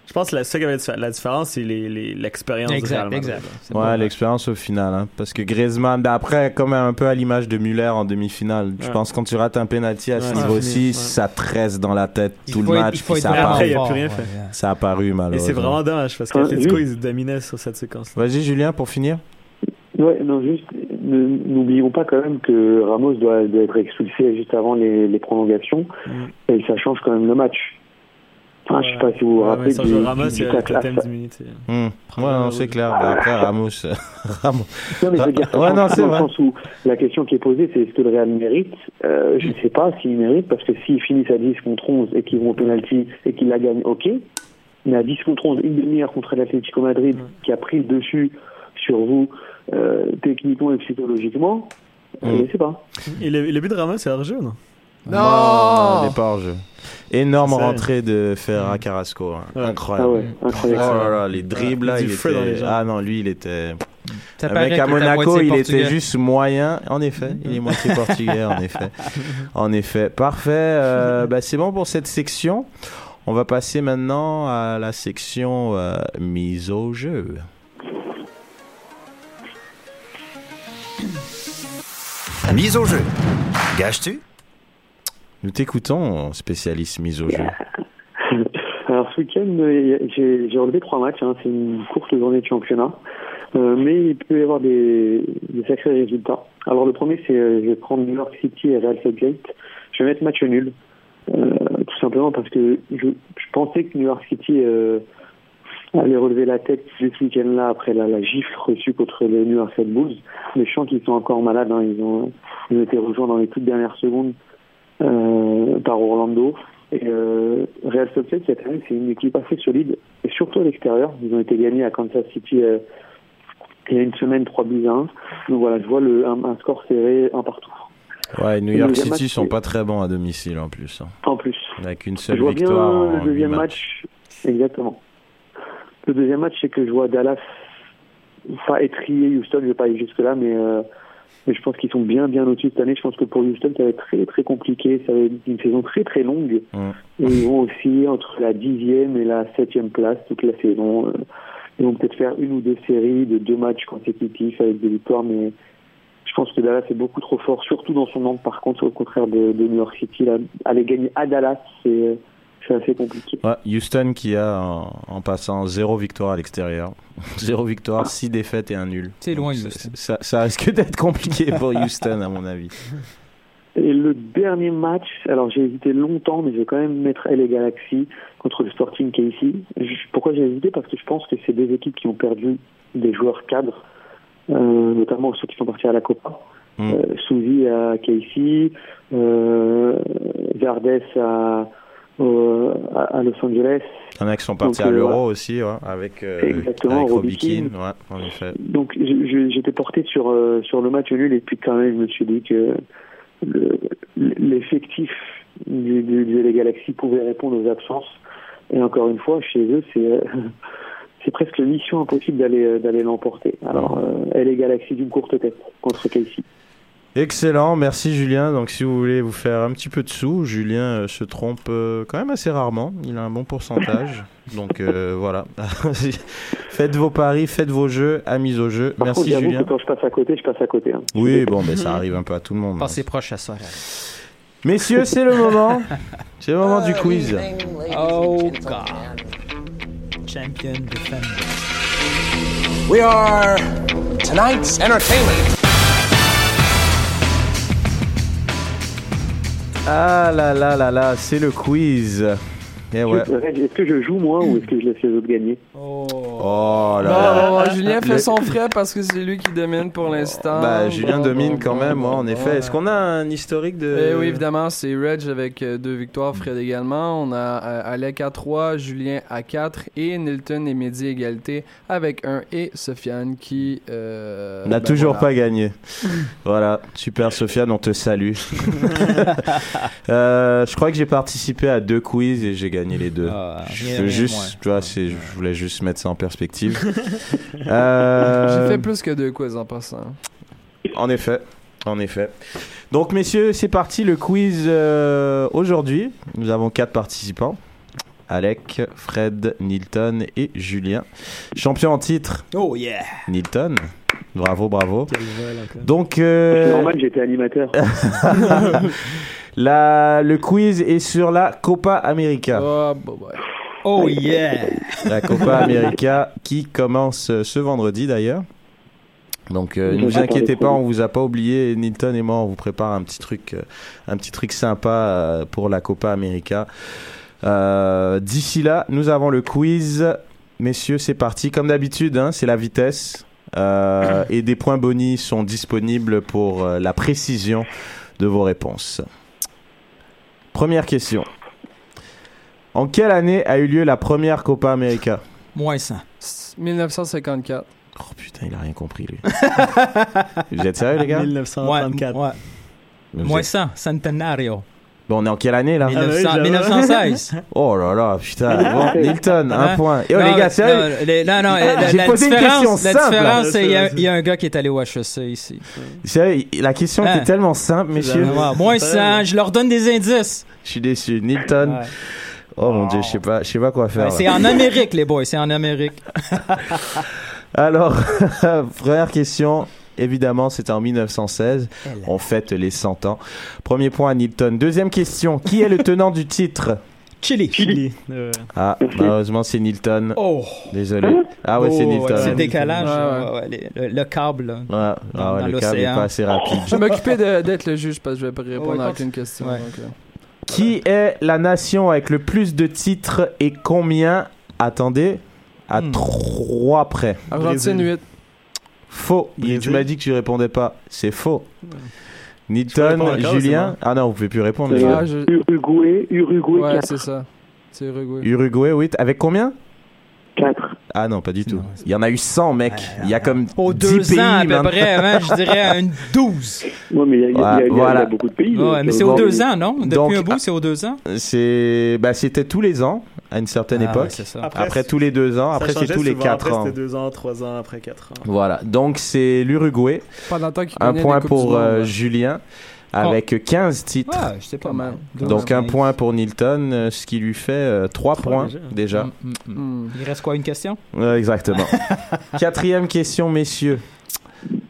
Je pense que la, ça qui avait la différence, c'est les- les- l'expérience du Exact, exact. Ouais, l'expérience au final. Hein, parce que Griezmann, ben après, comme un peu à l'image de Müller en demi-finale, je pense que quand tu rates un penalty à ce niveau-ci, ouais. ça te reste dans la tête Il tout le match. puis ça a. Après, il n'y a plus rien fait. ouais. Ça a apparu Et malheureusement. c'est vraiment dommage parce Ah, qu'Atletico, oui. ils dominaient sur cette séquence. Vas-y Julien pour finir. Ouais, non, juste, n'oublions pas quand même que Ramos doit, doit être expulsé juste avant les, les prolongations, Mm. et ça change quand même le match. Enfin, je sais pas si vous vous rappelez Sergio du, Ramos, du à- totem d'immunité. Hmm. Ouais, non, c'est clair. Après Ramos, Ramos. Non, mais je veux dire, ça Ouais, change non, pas c'est dans le vrai. sens où la question qui est posée, c'est est-ce que le Real mérite? Euh, Je ne sais pas s'il mérite, parce que s'ils finissent à 10 contre 11 et qu'ils vont au penalty et qu'ils la gagnent, ok. Mais à 10 contre 11, une demi-heure contre l'Atlético Madrid, qui a pris le dessus sur vous, euh, techniquement et psychologiquement, Mm. je ne sais pas. Et le, le but de Ramos, c'est hors jeu, non Non il est pas hors jeu. Énorme rentrée de Ferra Carrasco. hein. Ouais. Incroyable. Ah ouais, incroyable. Oh là là, les dribbles là, il feu dans les était. jambes. Ah non, lui il était. Ça Le paraît mec à Monaco, moitié il portugais. était juste moyen. En effet, il est moitié portugais, en effet. En effet. Parfait. Euh, bah, c'est bon pour cette section. On va passer maintenant à la section euh, mise au jeu. Mise au jeu. Gages-tu? Nous t'écoutons, spécialiste mise au jeu. Alors ce week-end, j'ai relevé trois matchs. hein. C'est une courte journée de championnat. Euh, mais il peut y avoir des, des sacrés résultats. Alors le premier, c'est euh, je vais prendre New York City et Real Salt. Je vais mettre match nul. Euh, tout simplement parce que je, pensais que New York City euh, allait relever la tête ce week-end-là après la, gifle reçue contre les New York Red Bulls. Mais je sens qu'ils sont encore malades. hein. Ils, ont, été rejoints dans les toutes dernières secondes par Orlando. Et euh, Real Salt Lake, cette année, c'est une équipe assez solide, et surtout à l'extérieur. Ils ont été gagnés à Kansas City euh, il y a une semaine, 3 buts à 1. Donc voilà, je vois le, un, un score serré, un partout. Ouais, New Le York City match, sont pas très bons à domicile en plus. hein. En plus. Avec une Je seule vois victoire. bien le deuxième match. Exactement. Le deuxième match, c'est que je vois Dallas pas étrier Houston, je vais pas aller jusque-là, mais, euh, mais je pense qu'ils sont bien, bien au-dessus cette année. Je pense que pour Houston, ça va être très, très compliqué. Ça va être une saison très, très longue. Mm. Et ils vont osciller entre la dixième et la septième place toute la saison. Euh, Ils vont peut-être faire une ou deux séries de deux matchs consécutifs avec des victoires, mais je pense que Dallas est beaucoup trop fort, surtout dans son nombre. Par contre, au contraire de, de New York City, là, aller gagner à Dallas, c'est euh, c'est assez compliqué. Ouais, Houston qui a en, en passant zéro victoire à l'extérieur, zéro victoire, six défaites et un nul. C'est loin, Donc, Houston. Ça, ça risque d'être compliqué pour Houston à mon avis. Et le dernier match, alors j'ai hésité longtemps, mais je vais quand même mettre LA Galaxy contre le Sporting KC. Pourquoi j'ai hésité? Parce que je pense que c'est deux équipes qui ont perdu des joueurs cadres, euh, notamment ceux qui sont partis à la Copa. Mm. Euh, Souzy à KC, euh, Verdes à, au- à, à Los Angeles. Il y en a qui sont partis Donc, à euh, l'Euro aussi, ouais, avec, euh, Exactement, avec Robikin. Ouais, en effet. Donc j'étais porté sur euh, sur le match nul et puis quand même je me suis dit que le- l'effectif du, du, pouvait répondre aux absences et encore une fois chez eux c'est euh, c'est presque mission impossible d'aller euh, d'aller l'emporter. Alors euh, Galaxy d'une courte tête contre Casey. Excellent, merci Julien. Donc si vous voulez vous faire un petit peu de sous, Julien euh, se trompe euh, quand même assez rarement. Il a un bon pourcentage. Donc euh, voilà. faites vos paris, faites vos jeux, amis au jeu. Par Merci contre Julien. que quand je passe à côté, je passe à côté. hein. Oui, bon, ben ça arrive un peu à tout le monde. Passez proche à ça. Messieurs, c'est le moment. C'est le moment du quiz. Oh, God. Champion defender. We are tonight's entertainment. Ah là là là là, c'est le quiz. Eh ouais. Est-ce que je joue moi ou est-ce que je laisse les autres gagner? Oh là Bon, là. Julien fait son frais parce que c'est lui qui domine pour l'instant. Bah, Julien Bon, domine bon, quand même, bon, ouais, en effet. ouais. Est-ce qu'on a un historique de. Eh oui, évidemment, c'est Reg avec euh, deux victoires, Fred également. On a euh, Alec à 3, Julien à 4 et Nilton et Mehdi égalité avec un et Sofiane qui. euh, n'a ben toujours voilà. pas gagné. voilà, super Sofiane, on te salue. Euh, je crois que j'ai participé à deux quiz et j'ai gagné les deux. Ah, je veux juste, tu vois, c'est, je voulais juste mettre ça en perspective. Euh, J'ai fait plus que deux quiz en passant. En effet, en effet. Donc, messieurs, c'est parti le quiz euh, aujourd'hui. Nous avons quatre participants. Alec, Fred, Nilton et Julien. Champion en titre, Oh, yeah. Nilton. Bravo, bravo. Quel vol. Donc, C'est euh, normal, j'étais animateur. la, le quiz est sur la Copa América. Oh, bah, ouais. Oh, yeah. La Copa América qui commence euh, ce vendredi d'ailleurs. Donc euh, ne vous inquiétez pas, on vous a pas oublié. Nilton et moi, on vous prépare un petit truc, euh, un petit truc sympa euh, pour la Copa América. Euh, D'ici là, nous avons le quiz. Messieurs, c'est parti. Comme d'habitude, hein, c'est la vitesse. Euh, et des points bonus sont disponibles pour euh, la précision de vos réponses. Première question. En quelle année a eu lieu la première Copa América? Moins 100. 1954. Oh putain, il a rien compris lui. Vous êtes sérieux les gars? 1934. Ouais, ouais. Vous Moins êtes- 100. Centenario. Bon, on est en quelle année là? 1900 j'avoue. 1916. Oh là là, putain. Bon, Nilton, un point. Et oh Non, les gars, sérieux? les- Non, non, la, J'ai la posé une question la simple. différence, c'est il y, a- Ouais, c'est- il y a un gars qui est allé au HEC ici. Sérieux, la question Hein? était tellement simple, messieurs. Ouais, moins 100, je leur donne des indices. Je suis déçu. Nilton, Ouais. Oh mon dieu, je sais pas, je sais pas quoi faire. C'est en Amérique, les boys, c'est en Amérique. Alors, première question. Évidemment, c'était en 1916. On fête les 100 ans. Premier point à Nilton. Deuxième question. Qui est le tenant du titre? Chili. Chili. Euh, Ah, malheureusement, c'est Nilton. Oh. Désolé. Ah ouais, c'est Oh, Nilton. C'est le décalage, Ouais, ouais. ouais, les- le, le câble. là. Ouais, ah ouais, Dans le câble n'est l'océan. pas assez rapide. Je vais m'occuper d'être le juge parce que je vais pas répondre Ouais, à aucune question. Ouais. donc, euh. Qui est la nation avec le plus de titres et combien? Attendez, à Hmm. trois près. Argentine 8. Faux. Tu m'as dit que tu répondais pas. C'est faux. Encore, c'est Julien. Ah non, vous pouvez plus répondre. les gars. Ah, je- Uruguay, Uruguay Ouais, 4. c'est ça. C'est Uruguay. Uruguay, oui. Avec combien 4. Ah non, pas du tout. Non, Il y en a eu 100, mec. Il y a comme Aux 10 deux pays ans, à peu près, avant, je dirais une 12. Ouais, mais il y a, il y a- y a- il y a Voilà. beaucoup de pays. Ouais, donc, mais c'est aux deux ans, non? Depuis Donc, un bout, c'est aux deux ans? C'est, bah, c'était tous les ans à une certaine Ah, époque. Après, tous les deux ans. Après, c'est tous les souvent. 4 après, ans. C'était 2 ans, 3 ans, après 4 ans. Voilà. Donc, c'est l'Uruguay. Un point pour Monde, euh. Julien. Avec 15 titres. Ouais, je sais pas mal. Donc un point pour Nilton, euh, ce qui lui fait 3 Trois points déjà. déjà. Mm, mm, mm. Il reste quoi, une question? Exactement. Quatrième question, messieurs.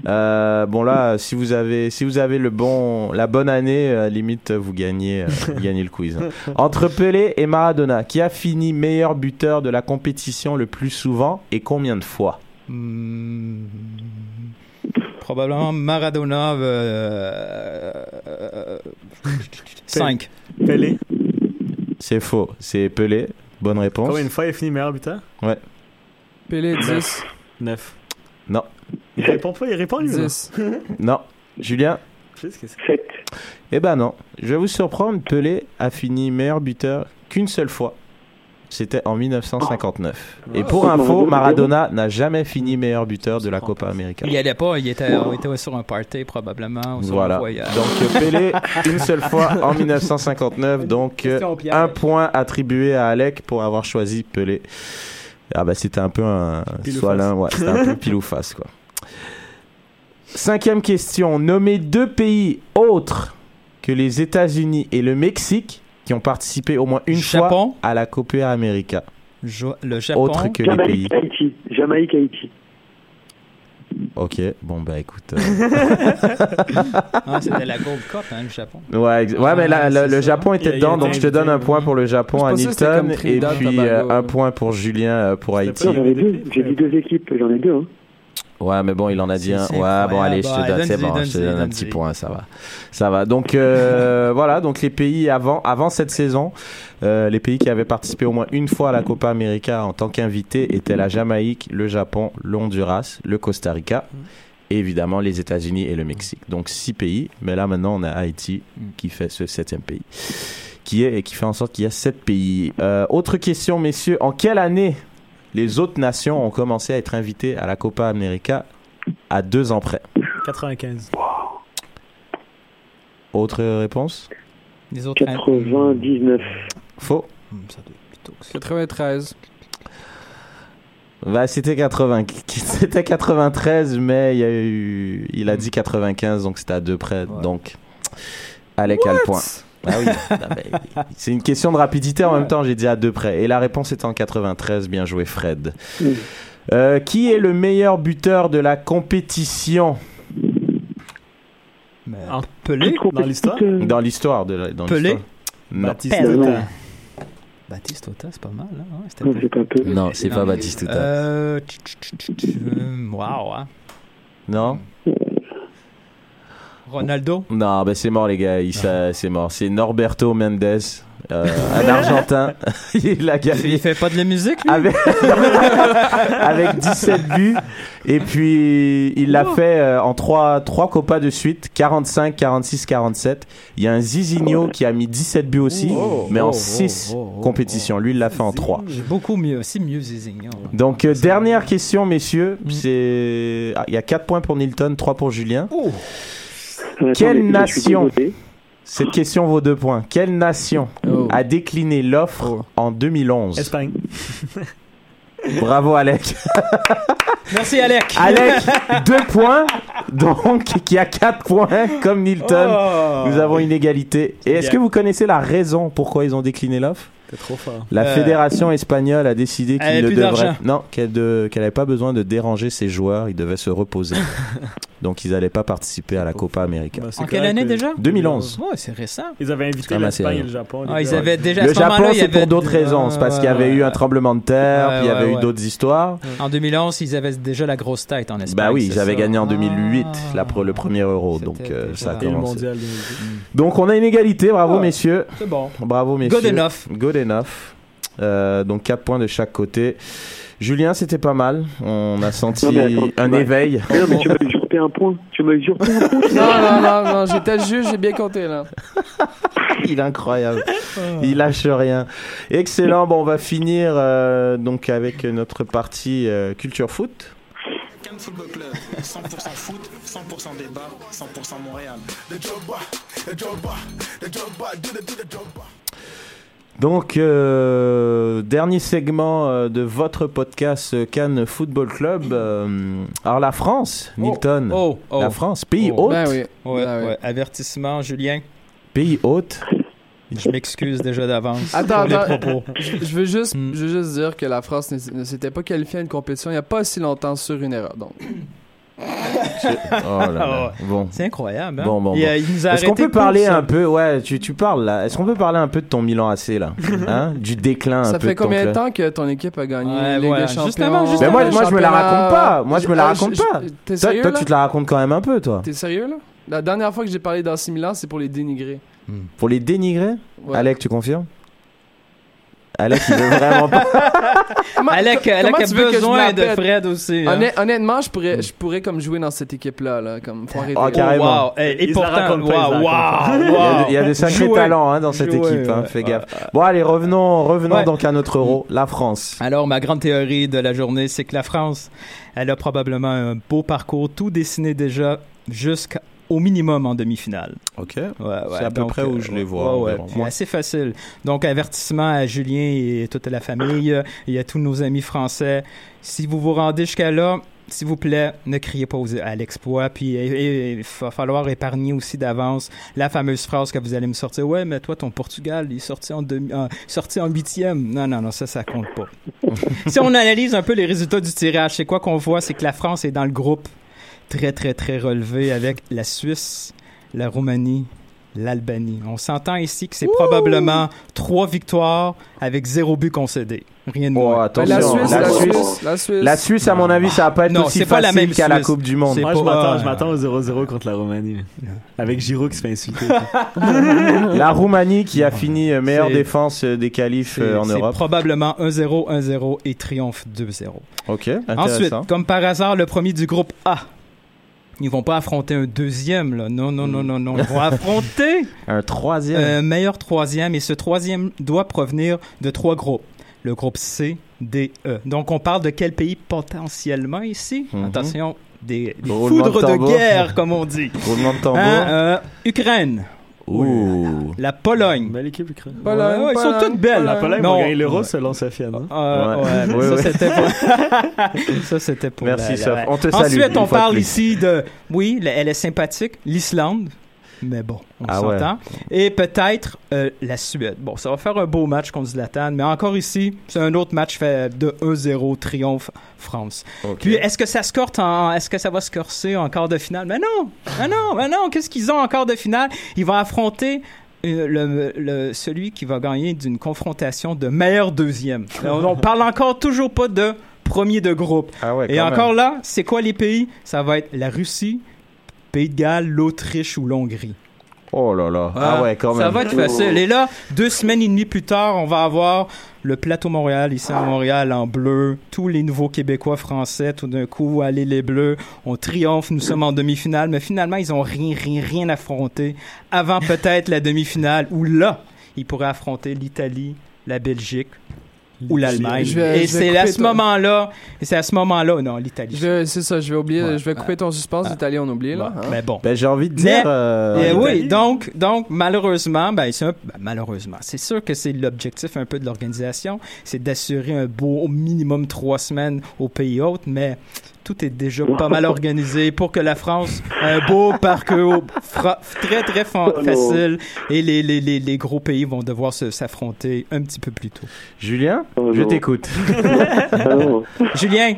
Euh, bon là, si vous avez, si vous avez le bon, la bonne année, euh, limite vous gagnez, euh, vous gagnez le quiz. Entre Pelé et Maradona, qui a fini meilleur buteur de la compétition le plus souvent et combien de fois? Hmm, Probablement Maradona. Euh, 5. Pelé. C'est faux, c'est Pelé. Bonne réponse. Combien de fois il a fini meilleur buteur? Ouais. Pelé 10. 9. Non, Il répond pas, il répond lui. non 10. non. Julien Je sais ce que c'est? 7. Eh ben non. Je vais vous surprendre. Pelé a fini meilleur buteur qu'une seule fois. C'était en 1959. Et pour info, Maradona n'a jamais fini meilleur buteur de la Copa América. Il y allait pas, il était, il était sur un party probablement, ou sur un Voilà. voyage. Donc euh, Pelé, une seule fois en 1959. Donc euh, un point attribué à Alec pour avoir choisi Pelé. Ah bah c'était un peu un Pile ou soit face. l'un, ouais, c'était un peu pile ou face quoi. Cinquième question. Nommez deux pays autres que les États-Unis et le Mexique qui ont participé au moins une Japon. fois à la Copa América. Le Japon. Autre que les pays. Jamaïque, Haïti. Jamaïque, Haïti. Ok, bon bah écoute. euh, Ah, c'était la Gold Cup, hein, le Japon. Ouais, ex- ouais mais là, Ah, le. Japon était dedans, donc je te donne un point pour le Japon à comme et puis euh, un point pour Julien euh, pour Haïti. pas- Non, j'en ai deux. J'ai dit deux équipes. J'en ai deux. Hein. Ouais, mais bon, il en a dit un. Ouais, bon, allez, je te donne, c'est bon, je te donne un petit point, ça va. Ça va. Donc, euh, voilà, donc les pays avant, avant cette saison, euh, les pays qui avaient participé au moins une fois à la Copa América en tant qu'invités étaient la Jamaïque, le Japon, le Honduras, le Costa Rica et évidemment les États-Unis et le Mexique. Donc six pays, mais là maintenant on a Haïti qui fait ce septième pays. Qui est et qui fait en sorte qu'il y a sept pays. Euh, autre question, messieurs, en quelle année les autres nations ont commencé à être invitées à la Copa América à deux ans près 95. Autre réponse? Les autres. 99. Faux Hmm, ça doit être plutôt que ça. 93. bah, C'était 80... c'était 93, mais il, y a eu... il a dit 95, donc c'était à deux près. Donc, Alec a le point. Ah oui, c'est une question de rapidité en même temps, j'ai dit à deux près. Et la réponse est en 93, bien joué Fred. Mm. Euh, qui est le meilleur buteur de la compétition Mais En- Pelé. Dans l'histoire Euh, dans l'histoire de la... dans Pelé Non. Baptiste Pelé. Tota. Baptiste Ota, c'est pas mal. Ouais, Non, pas- c'est pas peu. Non, c'est pas Non. Baptiste Tota. Euh. euh, Wow, hein. Non Ronaldo? Non, ben c'est mort les gars, ça- c'est mort. C'est Norberto Mendes, euh, un Argentin. il a gagné Il fait pas de la musique, lui? avec, avec 17 buts. Et puis, il l'a fait euh, en 3, trois copas de suite, 45, 46, 47. Il y a un Zizinho qui a mis 17 buts aussi, Oh, mais en oh, 6 oh, oh, compétitions. Lui, il l'a fait en 3. J'ai beaucoup mieux, aussi mieux Zizignon. Donc, euh, dernière question, messieurs. Mm. C'est, ah, il y a 4 points pour Nilton, 3 pour Julien. Attendez, Quelle nation. Cette question vaut 2 points. Quelle nation Oh. a décliné l'offre Oh. en 2011 Espagne. Bravo, Alec. Merci, Alec. Alec, 2 points, donc qui a 4 points, comme Nilton. Oh. Nous avons une égalité. Et est-ce que vous connaissez la raison pourquoi ils ont décliné l'offre T'es trop fort. La Euh, fédération espagnole a décidé qu'il ne devrait non qu'elle de- qu'elle n'avait pas besoin de déranger ses joueurs, ils devaient se reposer. Donc ils n'allaient pas participer à la Copa América. Bah, En quelle année que- déjà? 2011. Ouais, c'est récent. Ils avaient invité assez l'Espagne et le Japon. Ah, ils avaient déjà. Le Japon, c'est pour d'autres raisons. C'est parce qu'il y avait eu un tremblement de terre, Ouais, puis il y avait ouais, eu d'autres histoires. En 2011, ils avaient déjà la grosse tête en Espagne. Bah oui, ils avaient ça. gagné en 2008 Ah. le premier euro, donc euh, ça a commencé. 2010. Donc on a une égalité, bravo Ah. messieurs. C'est bon. Bravo messieurs. Good enough. Good enough. Euh, donc 4 points de chaque côté. Julien, c'était pas mal. On a senti Non, mais attends, un ouais. éveil. Non, mais tu un point. Tu m'as usurpé un point. Non, non, non, non, j'étais le juge, j'ai bien compté, là. Il est incroyable. Il lâche rien. Excellent. Bon, on va finir euh, donc avec notre partie euh, culture foot. Cannes Football Club, 100% foot, 100% débat, 100% Montréal. Donc, euh, dernier segment euh, de votre podcast euh, Cannes Football Club. Euh, alors, la France, Milton. Oh, oh. La France, pays Oh. hôte. Ben oui. Ouais, Ben ouais. Avertissement, Julien. Pays hôte. Je m'excuse déjà d'avance Attends, pour les attends. propos. Je veux juste, Mm. je veux juste dire que la France ne, ne s'était pas qualifiée à une compétition il n'y a pas si longtemps sur une erreur. Donc, Oh là là. Bon. C'est incroyable. Hein? Bon, bon, Il, bon. a- il nous a Est-ce qu'on peut parler un peu, ouais, tu, tu parles là, est-ce qu'on peut parler un peu de ton Milan AC là hein? Du déclin un ça peu fait ton combien de temps que ton équipe a gagné Ouais, Ligue voilà. des Champions? Justement, Mais justement. moi, moi je me la raconte pas, moi je me la Ah, raconte pas. T'es Toi, sérieux toi, là? tu te la racontes quand même un peu toi. T'es sérieux là? La dernière fois que j'ai parlé d'AC Milan, c'est pour les dénigrer. Pour les dénigrer Ouais. Alec, tu confirmes? Alec, il veut vraiment pas. Comment- Alec, co- Alec comment a tu veux que je besoin de? Fred aussi. hein. Honnêt- honnêtement, je pourrais, je pourrais comme jouer dans cette équipe-là, là, comme faut arrêter. Ah, carrément. wow. Et, et pourtant, wow, wow, Il y a de, wow. il y a de sacrés Jouer. talents hein, dans cette Jouer, équipe, hein, ouais. fais gaffe. Bon, allez, revenons, revenons Ouais. donc à notre euro, la France. Alors, ma grande théorie de la journée, c'est que la France, elle a probablement un beau parcours, tout dessiné déjà jusqu'au minimum en demi-finale. Ok. Ouais, ouais, C'est à peu donc, près où euh, je les ouais, vois, ouais, assez facile. Donc, avertissement à Julien et toute la famille et à tous nos amis français. Si vous vous rendez jusqu'à là, s'il vous plaît, ne criez pas aux- à l'exploit. Puis, il va falloir épargner aussi d'avance la fameuse phrase que vous allez me sortir. Ouais, mais toi, ton Portugal, il est sorti en, demi, sorti en huitième. Non, non, non, ça, ça compte pas. si on analyse un peu les résultats du tirage, c'est quoi qu'on voit? C'est que la France est dans le groupe très, très, très relevé avec la Suisse, la Roumanie, l'Albanie. On s'entend ici que c'est probablement trois victoires avec zéro but concédé. Rien de Oh, moins. Attention, la Suisse, la la Suisse. Suisse, la Suisse. La Suisse, à mon avis, ça va pas être Non, aussi c'est pas la facile même qu'à la. Coupe du Monde. C'est Moi, pas- je m'attends, ouais. je m'attends au 0-0 contre la Roumanie. Avec Giroud qui se fait insulter. La Roumanie qui a fini euh, meilleure C'est- défense euh, des qualifs C'est euh, en c'est Europe. probablement 1-0, 1-0 et triomphe 2-0. Ok, Ensuite, comme par hasard, le premier du groupe A. Ils vont pas affronter un deuxième, là. Non, non, non, non, non. Ils vont affronter Un troisième. un meilleur troisième et ce troisième doit provenir de trois groupes. Le groupe C, D, E. Donc, on parle de quel pays potentiellement ici? Mhm. Attention, des, des Roulement de foudres de, guerre, comme on dit. Roulement de tambour. Hein, euh, Ukraine, Ouh. la Pologne. Belle équipe, Ukraine. Pologne, Ouais, ouais, ils sont toutes belles. La Pologne Non. va gagner l'euro Ouais. selon Sofiane. hein? Euh, Ouais. ouais, mais Oui, ça c'était pour ça c'était pour Merci, la-. On te salue, Ensuite on parle ici de oui, elle est sympathique, l'Islande. Mais bon, on Ah ouais. s'entend. Et peut-être euh, la Suède. Bon, ça va faire un beau match contre Zlatan, mais encore ici, c'est un autre match fait de 1-0 triomphe France. Puis est-ce que ça se corte en est-ce que ça va se corser en quart de finale? Mais non. Mais non, mais non, qu'est-ce qu'ils ont en quart de finale? Ils vont affronter euh, le, le- celui qui va gagner d'une confrontation de meilleur deuxième. on, on parle encore toujours pas de premier de groupe. Ah ouais, Et encore même. là, c'est quoi les pays? Ça va être la Russie, Pays de Galles, l'Autriche ou l'Hongrie? Oh là là. Ah ouais, quand même. Ça va être facile. Et là, deux semaines et demie plus tard, on va avoir le plateau Montréal, ici à Montréal, en bleu. Tous les nouveaux Québécois français, tout d'un coup, allez les Bleus. On triomphe, nous sommes en demi-finale. Mais finalement, ils ont rien, rien, rien affronté avant peut-être la demi-finale où là, ils pourraient affronter l'Italie, la Belgique ou l'Allemagne. Je vais- Et je vais c'est à ce ton- moment-là, et c'est à ce moment-là, non, l'Italie. C'est ça, je vais oublier, Ouais. je vais couper ton suspense italien, on oublie là. hein. Mais bon. Ben, j'ai envie de Mais- dire. euh, Eh oui, l'Italie. donc, donc malheureusement, ben, c'est un- ben, malheureusement, c'est sûr que c'est l'objectif un peu de l'organisation, c'est d'assurer un beau au minimum trois semaines au pays hôte, mais tout est déjà pas mal organisé pour que la France ait un beau parcours fra- très très fa- Oh facile et les, les, les, les gros pays vont devoir se- s'affronter un petit peu plus tôt. Julien, Oh je t'écoute. Ah Julien,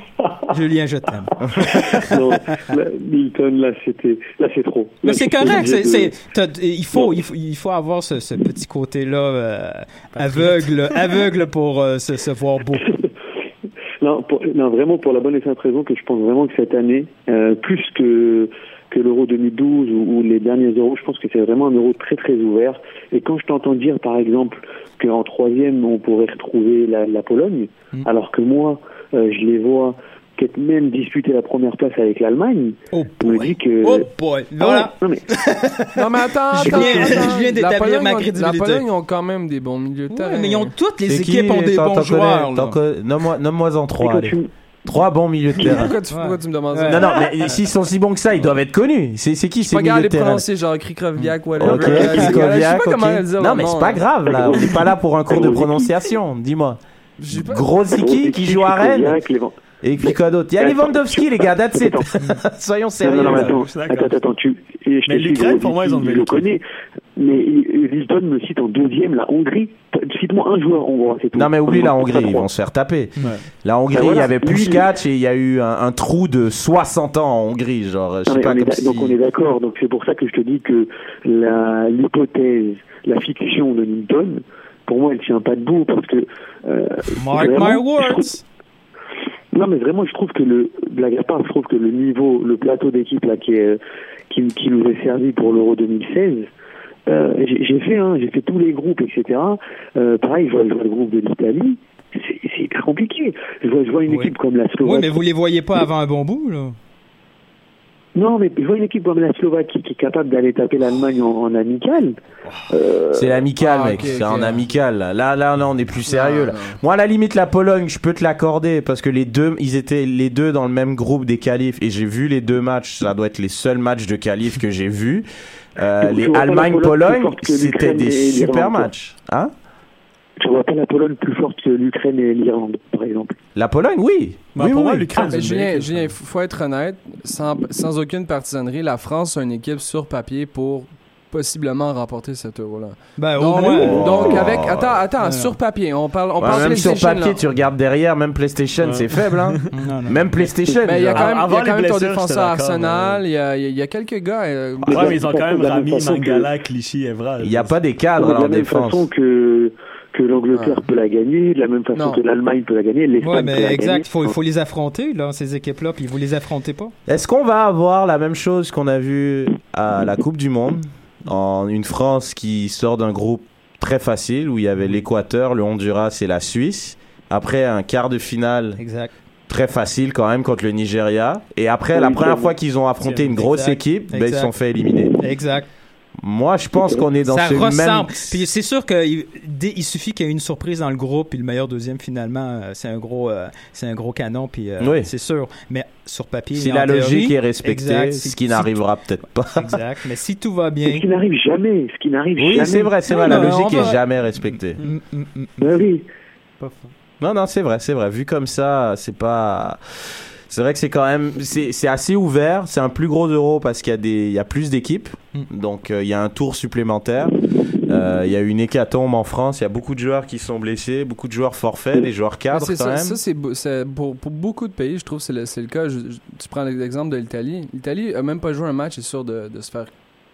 Julien, je t'aime. non, là, Milton, là, c'était, là, c'est trop. Mais Là, c'est correct, c'est, il, faut, il, faut, il faut avoir ce, ce petit côté-là euh, aveugle, aveugle pour euh, se, se voir beau. Non, pour- non, vraiment pour la bonne et simple raison que je pense vraiment que cette année, euh, plus que que l'Euro 2012 ou, ou les derniers Euros, je pense que c'est vraiment un Euro très très ouvert. Et quand je t'entends dire, par exemple, qu'en troisième on pourrait retrouver la, la Pologne, Mm. alors que moi, euh, je les vois peut-être même disputer la première place avec l'Allemagne, Oh je me dis que Oh boy, Ah voilà. ouais, non mais Non, mais attends, Je attends. viens- attends. je viens d'établir ma crédibilité. La Pologne ont quand même des bons milieux de terrain. Ouais, mais ils ont toutes les C'est qui équipes ont des bons joueurs. Nomme-moi nomme-moi en trois. allez. tu- Trois bons milieux de terrain. Pourquoi tu, pourquoi tu me demandes ça? Ouais. Non, non, mais s'ils sont si bons que ça, ils doivent être connus. C'est c'est qui ces milieux de de les terrain prononcer, genre Krikroviak, whatever. Ok, Je sais Krikoviak, pas ok. Non, mais c'est pas là. grave, là. On n'est pas là pour un cours de prononciation. Dis-moi. Grozicki qui joue à Rennes. Krikoviak, les- Et puis quoi d'autre Il y a Lewandowski, les gars, that's it. Soyons sérieux. non, non, attends, attends, attends, tu, et je Mais l'Ukraine, pour moi, ils ont je le connais, mais Wilton me cite en deuxième la Hongrie. Cite-moi un joueur hongrois, c'est tout. Non mais oublie la Hongrie, ils vont se faire taper. La Hongrie, Ben il y avait lui, Puskach et il y a eu un, trou de 60 ans en Hongrie, genre, je sais pas. Donc on est d'accord. Donc c'est pour ça que je te dis que l'hypothèse, la fiction de Newton, pour moi, elle tient pas debout parce que. Euh, Mark my words. Non, mais vraiment, je trouve que le blague à part, je trouve que le niveau, le plateau d'équipe là qui est qui, qui nous est servi pour l'Euro 2016. Euh, j'ai fait, hein, j'ai fait tous les groupes, etc. Euh, pareil, je vois, je vois le groupe de l'Italie. C'est c'est hyper compliqué. Je vois, je vois une Oui. équipe comme la Slovaquie. Oui, mais vous les voyez pas avant un bon bout, là. Non, mais je vois une équipe comme la Slovaquie qui est capable d'aller taper l'Allemagne en, en amical. Euh, C'est amical, Ah, mec. c'est ok. en amical. Là, là, là, on est plus sérieux. là. non. Moi, à la limite, la Pologne, je peux te l'accorder parce que les deux, ils étaient les deux dans le même groupe des qualifs et j'ai vu les deux matchs. Ça doit être les seuls matchs de qualifs que j'ai vus. Euh, les Allemagne-Pologne, c'était des super matchs. Hein Je vois pas la Pologne plus forte que l'Ukraine et l'Irlande, par exemple. La Pologne, oui. Bah, oui, pour oui, moi, l'Ukraine, Ah, Julien, Julien, hein. il faut, être honnête, sans, sans aucune partisanerie, la France a une équipe sur papier pour possiblement remporter cet euro-là. Ben, au Donc, moins. donc avec... Attends, attends, Ouais. sur papier, on parle, on Ouais, parle même sur papier, là. tu regardes derrière, même PlayStation, Ouais. c'est faible. Hein Non, non. même PlayStation. Mais il y a genre. quand même, il y Avant a quand même ton défenseur Arsenal, mais- il y, a, il y a quelques gars... euh, Ouais, mais ils ont quand même Rami, Mangala, Clichy, Evra. Il n'y a pas des cadres de là, la en même défense. façon que, que l'Angleterre peut la gagner, de la même façon Non. que l'Allemagne peut la gagner, l'Espagne Ouais, peut la mais exact. Il faut, les affronter, là, ces équipes-là, puis vous les affrontez pas. Est-ce qu'on va avoir la même chose qu'on a vu à la Coupe du Monde en une France qui sort d'un groupe très facile où il y avait l'Équateur, le Honduras et la Suisse. Après un quart de finale Exact. très facile quand même contre le Nigeria. Et après, Oui, la première fois qu'ils ont affronté une grosse Exact. équipe, ben, ils se sont fait éliminer. Exact. Moi, je pense qu'on est dans ça ce ressemble. même... Puis c'est sûr qu'il il suffit qu'il y ait une surprise dans le groupe, puis le meilleur deuxième finalement, euh, c'est un gros, euh, c'est un gros canon, puis euh, Oui. c'est sûr. Mais sur papier, Si la théorie, logique est respectée, exact, ce qui si- n'arrivera peut-être pas. Exact. Mais si tout va Ce bien, qui n'arrive jamais, ce qui n'arrive Oui, jamais. c'est vrai, c'est Non, vrai. La logique on va- est jamais respectée. Mm, mm, mm, mm. Ben oui. Pas faux. Non, non, c'est vrai, c'est vrai. Vu comme ça, c'est pas. C'est vrai que c'est quand même, c'est c'est assez ouvert. C'est un plus gros euro parce qu'il y a des, il y a plus d'équipes, Mm. donc euh, il y a un tour supplémentaire. Euh, Il y a une hécatombe en France. Il y a beaucoup de joueurs qui sont blessés, beaucoup de joueurs forfaits, des joueurs cadres c'est quand ça, même. ça, c'est c'est pour, pour beaucoup de pays, je trouve que c'est le, c'est le cas. Je- je- tu prends l'exemple de l'Italie. L'Italie a même pas joué un match, est sûr de, de se faire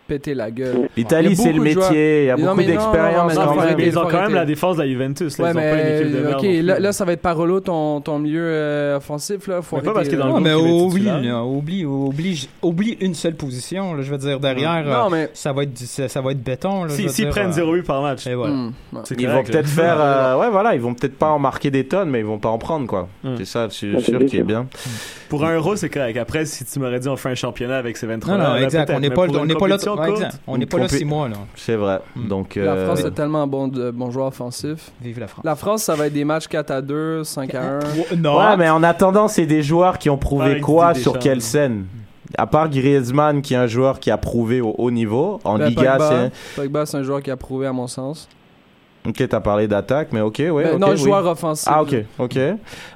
péter la gueule. L'Italie, c'est le métier. Il y a beaucoup d'expérience ils ont quand même la défense de la Juventus. Là. Ouais, ils ont pas une équipe de mais merde. ok, non plus. là, là, ça va être Parolo, ton, ton milieu euh, offensif. Là, faut Mais pas parce qu'il est dans le mais oublie, oublie, oublie, oublie une seule position. Là, je veux dire derrière, Non, euh, mais. ça va être, du- ça, ça va être béton. Si- S'ils dire, prennent euh, 0 but par match, Et voilà. Hmm, ouais. Ils vont peut-être faire, euh, ouais, voilà, ils vont peut-être pas en marquer des tonnes, mais ils vont pas en prendre, quoi. Hmm. C'est ça, c'est sûr bien qui est bien. Pour un euro, c'est correct. Après, si tu m'aurais dit on fait un championnat avec ces 23 Non, non, exact. On n'est pas, on n'est pas là. ouais, exact. On n'est pas là six mois là. C'est vrai. Mm. Donc, La euh, France a tellement bon, de, bons joueurs offensifs. Vive la France. La France, ça va être des matchs 4 à 2, 5 à 1. Non. Ouais, mais en attendant, c'est des joueurs qui ont prouvé Avec quoi sur quelle scène? À part Griezmann, qui est un joueur qui a prouvé au haut niveau en Ben, Liga, c'est Pogba, c'est un joueur qui a prouvé, à mon sens. Ok, t'as parlé d'attaque, mais ok, ouais. Ben, ok, non, oui. joueur offensif. Ah, ok, ok.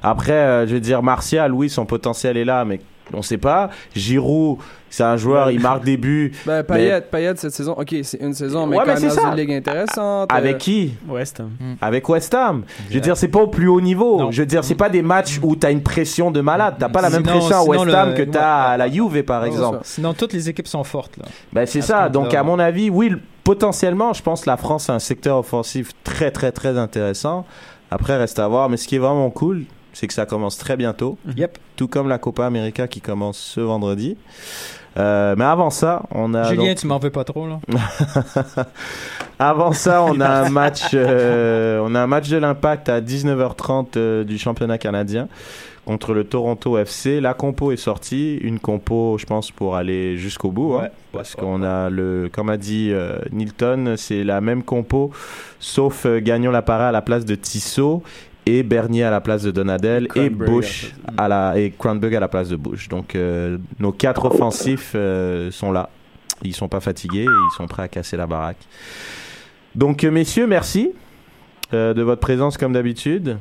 Après, euh, je veux dire, Martial, oui, son potentiel est là, mais on sait pas. Giroud, c'est un joueur, il marque des buts. Ben, mais Payet, Payet, cette saison, ok, c'est une saison, mais Ouais, quand mais même c'est une ligue intéressante. Avec euh, qui? West Ham. Avec West Ham. Je veux dire, c'est pas au plus haut niveau. Je veux dire, c'est pas des matchs où t'as une pression de malade. T'as pas la même Sinon- pression à West Ham le- que t'as à la Juve, par exemple. Sinon, toutes les équipes sont fortes. Là. Ben c'est ça. Donc à mon avis, oui, le- potentiellement, je pense que la France a un secteur offensif très très très intéressant. Après, reste à voir. Mais ce qui est vraiment cool, c'est que ça commence très bientôt. Yep. Tout comme la Copa América qui commence ce vendredi. Euh, mais avant ça, on a Julien, donc- tu m'en veux pas trop, là? Avant ça, on a un match, euh, on a un match de l'Impact à 19h30 euh, du championnat canadien contre le Toronto FC. La compo est sortie, une compo, je pense, pour aller jusqu'au bout, hein, Ouais, parce qu'on a le, comme a dit euh, Nilton, c'est la même compo, sauf euh, Gagnon Lapara à la place de Tissot et Bernier à la place de Donadel et, Cranberry Bush à la et Cranberg à la place de Bush. Donc euh, nos quatre offensifs euh, sont là. Ils sont pas fatigués, et ils sont prêts à casser la baraque. Donc, messieurs, merci de votre présence comme d'habitude.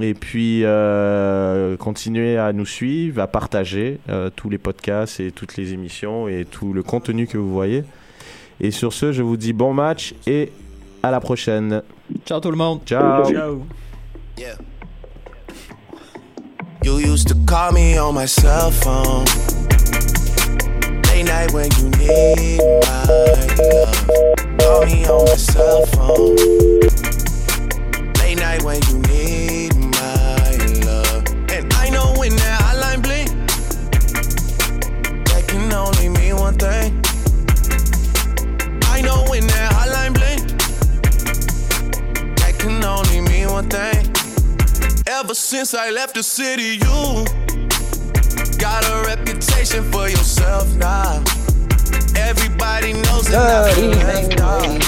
Et puis, euh, continuez à nous suivre, à partager euh, tous les podcasts et toutes les émissions et tout le contenu que vous voyez. Et sur ce, je vous dis bon match et à la prochaine. Ciao tout le monde. Ciao. Yeah. You used to call me on my cell phone. Late night when you need my love. Call me on my cell phone. Late night when you need one thing. I know when that hotline blink, that can only mean one thing. Ever since I left the city, you got a reputation for yourself now. Everybody knows that I feel left out.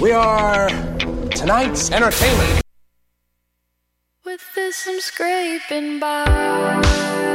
We are tonight's entertainment. With this I'm scraping by.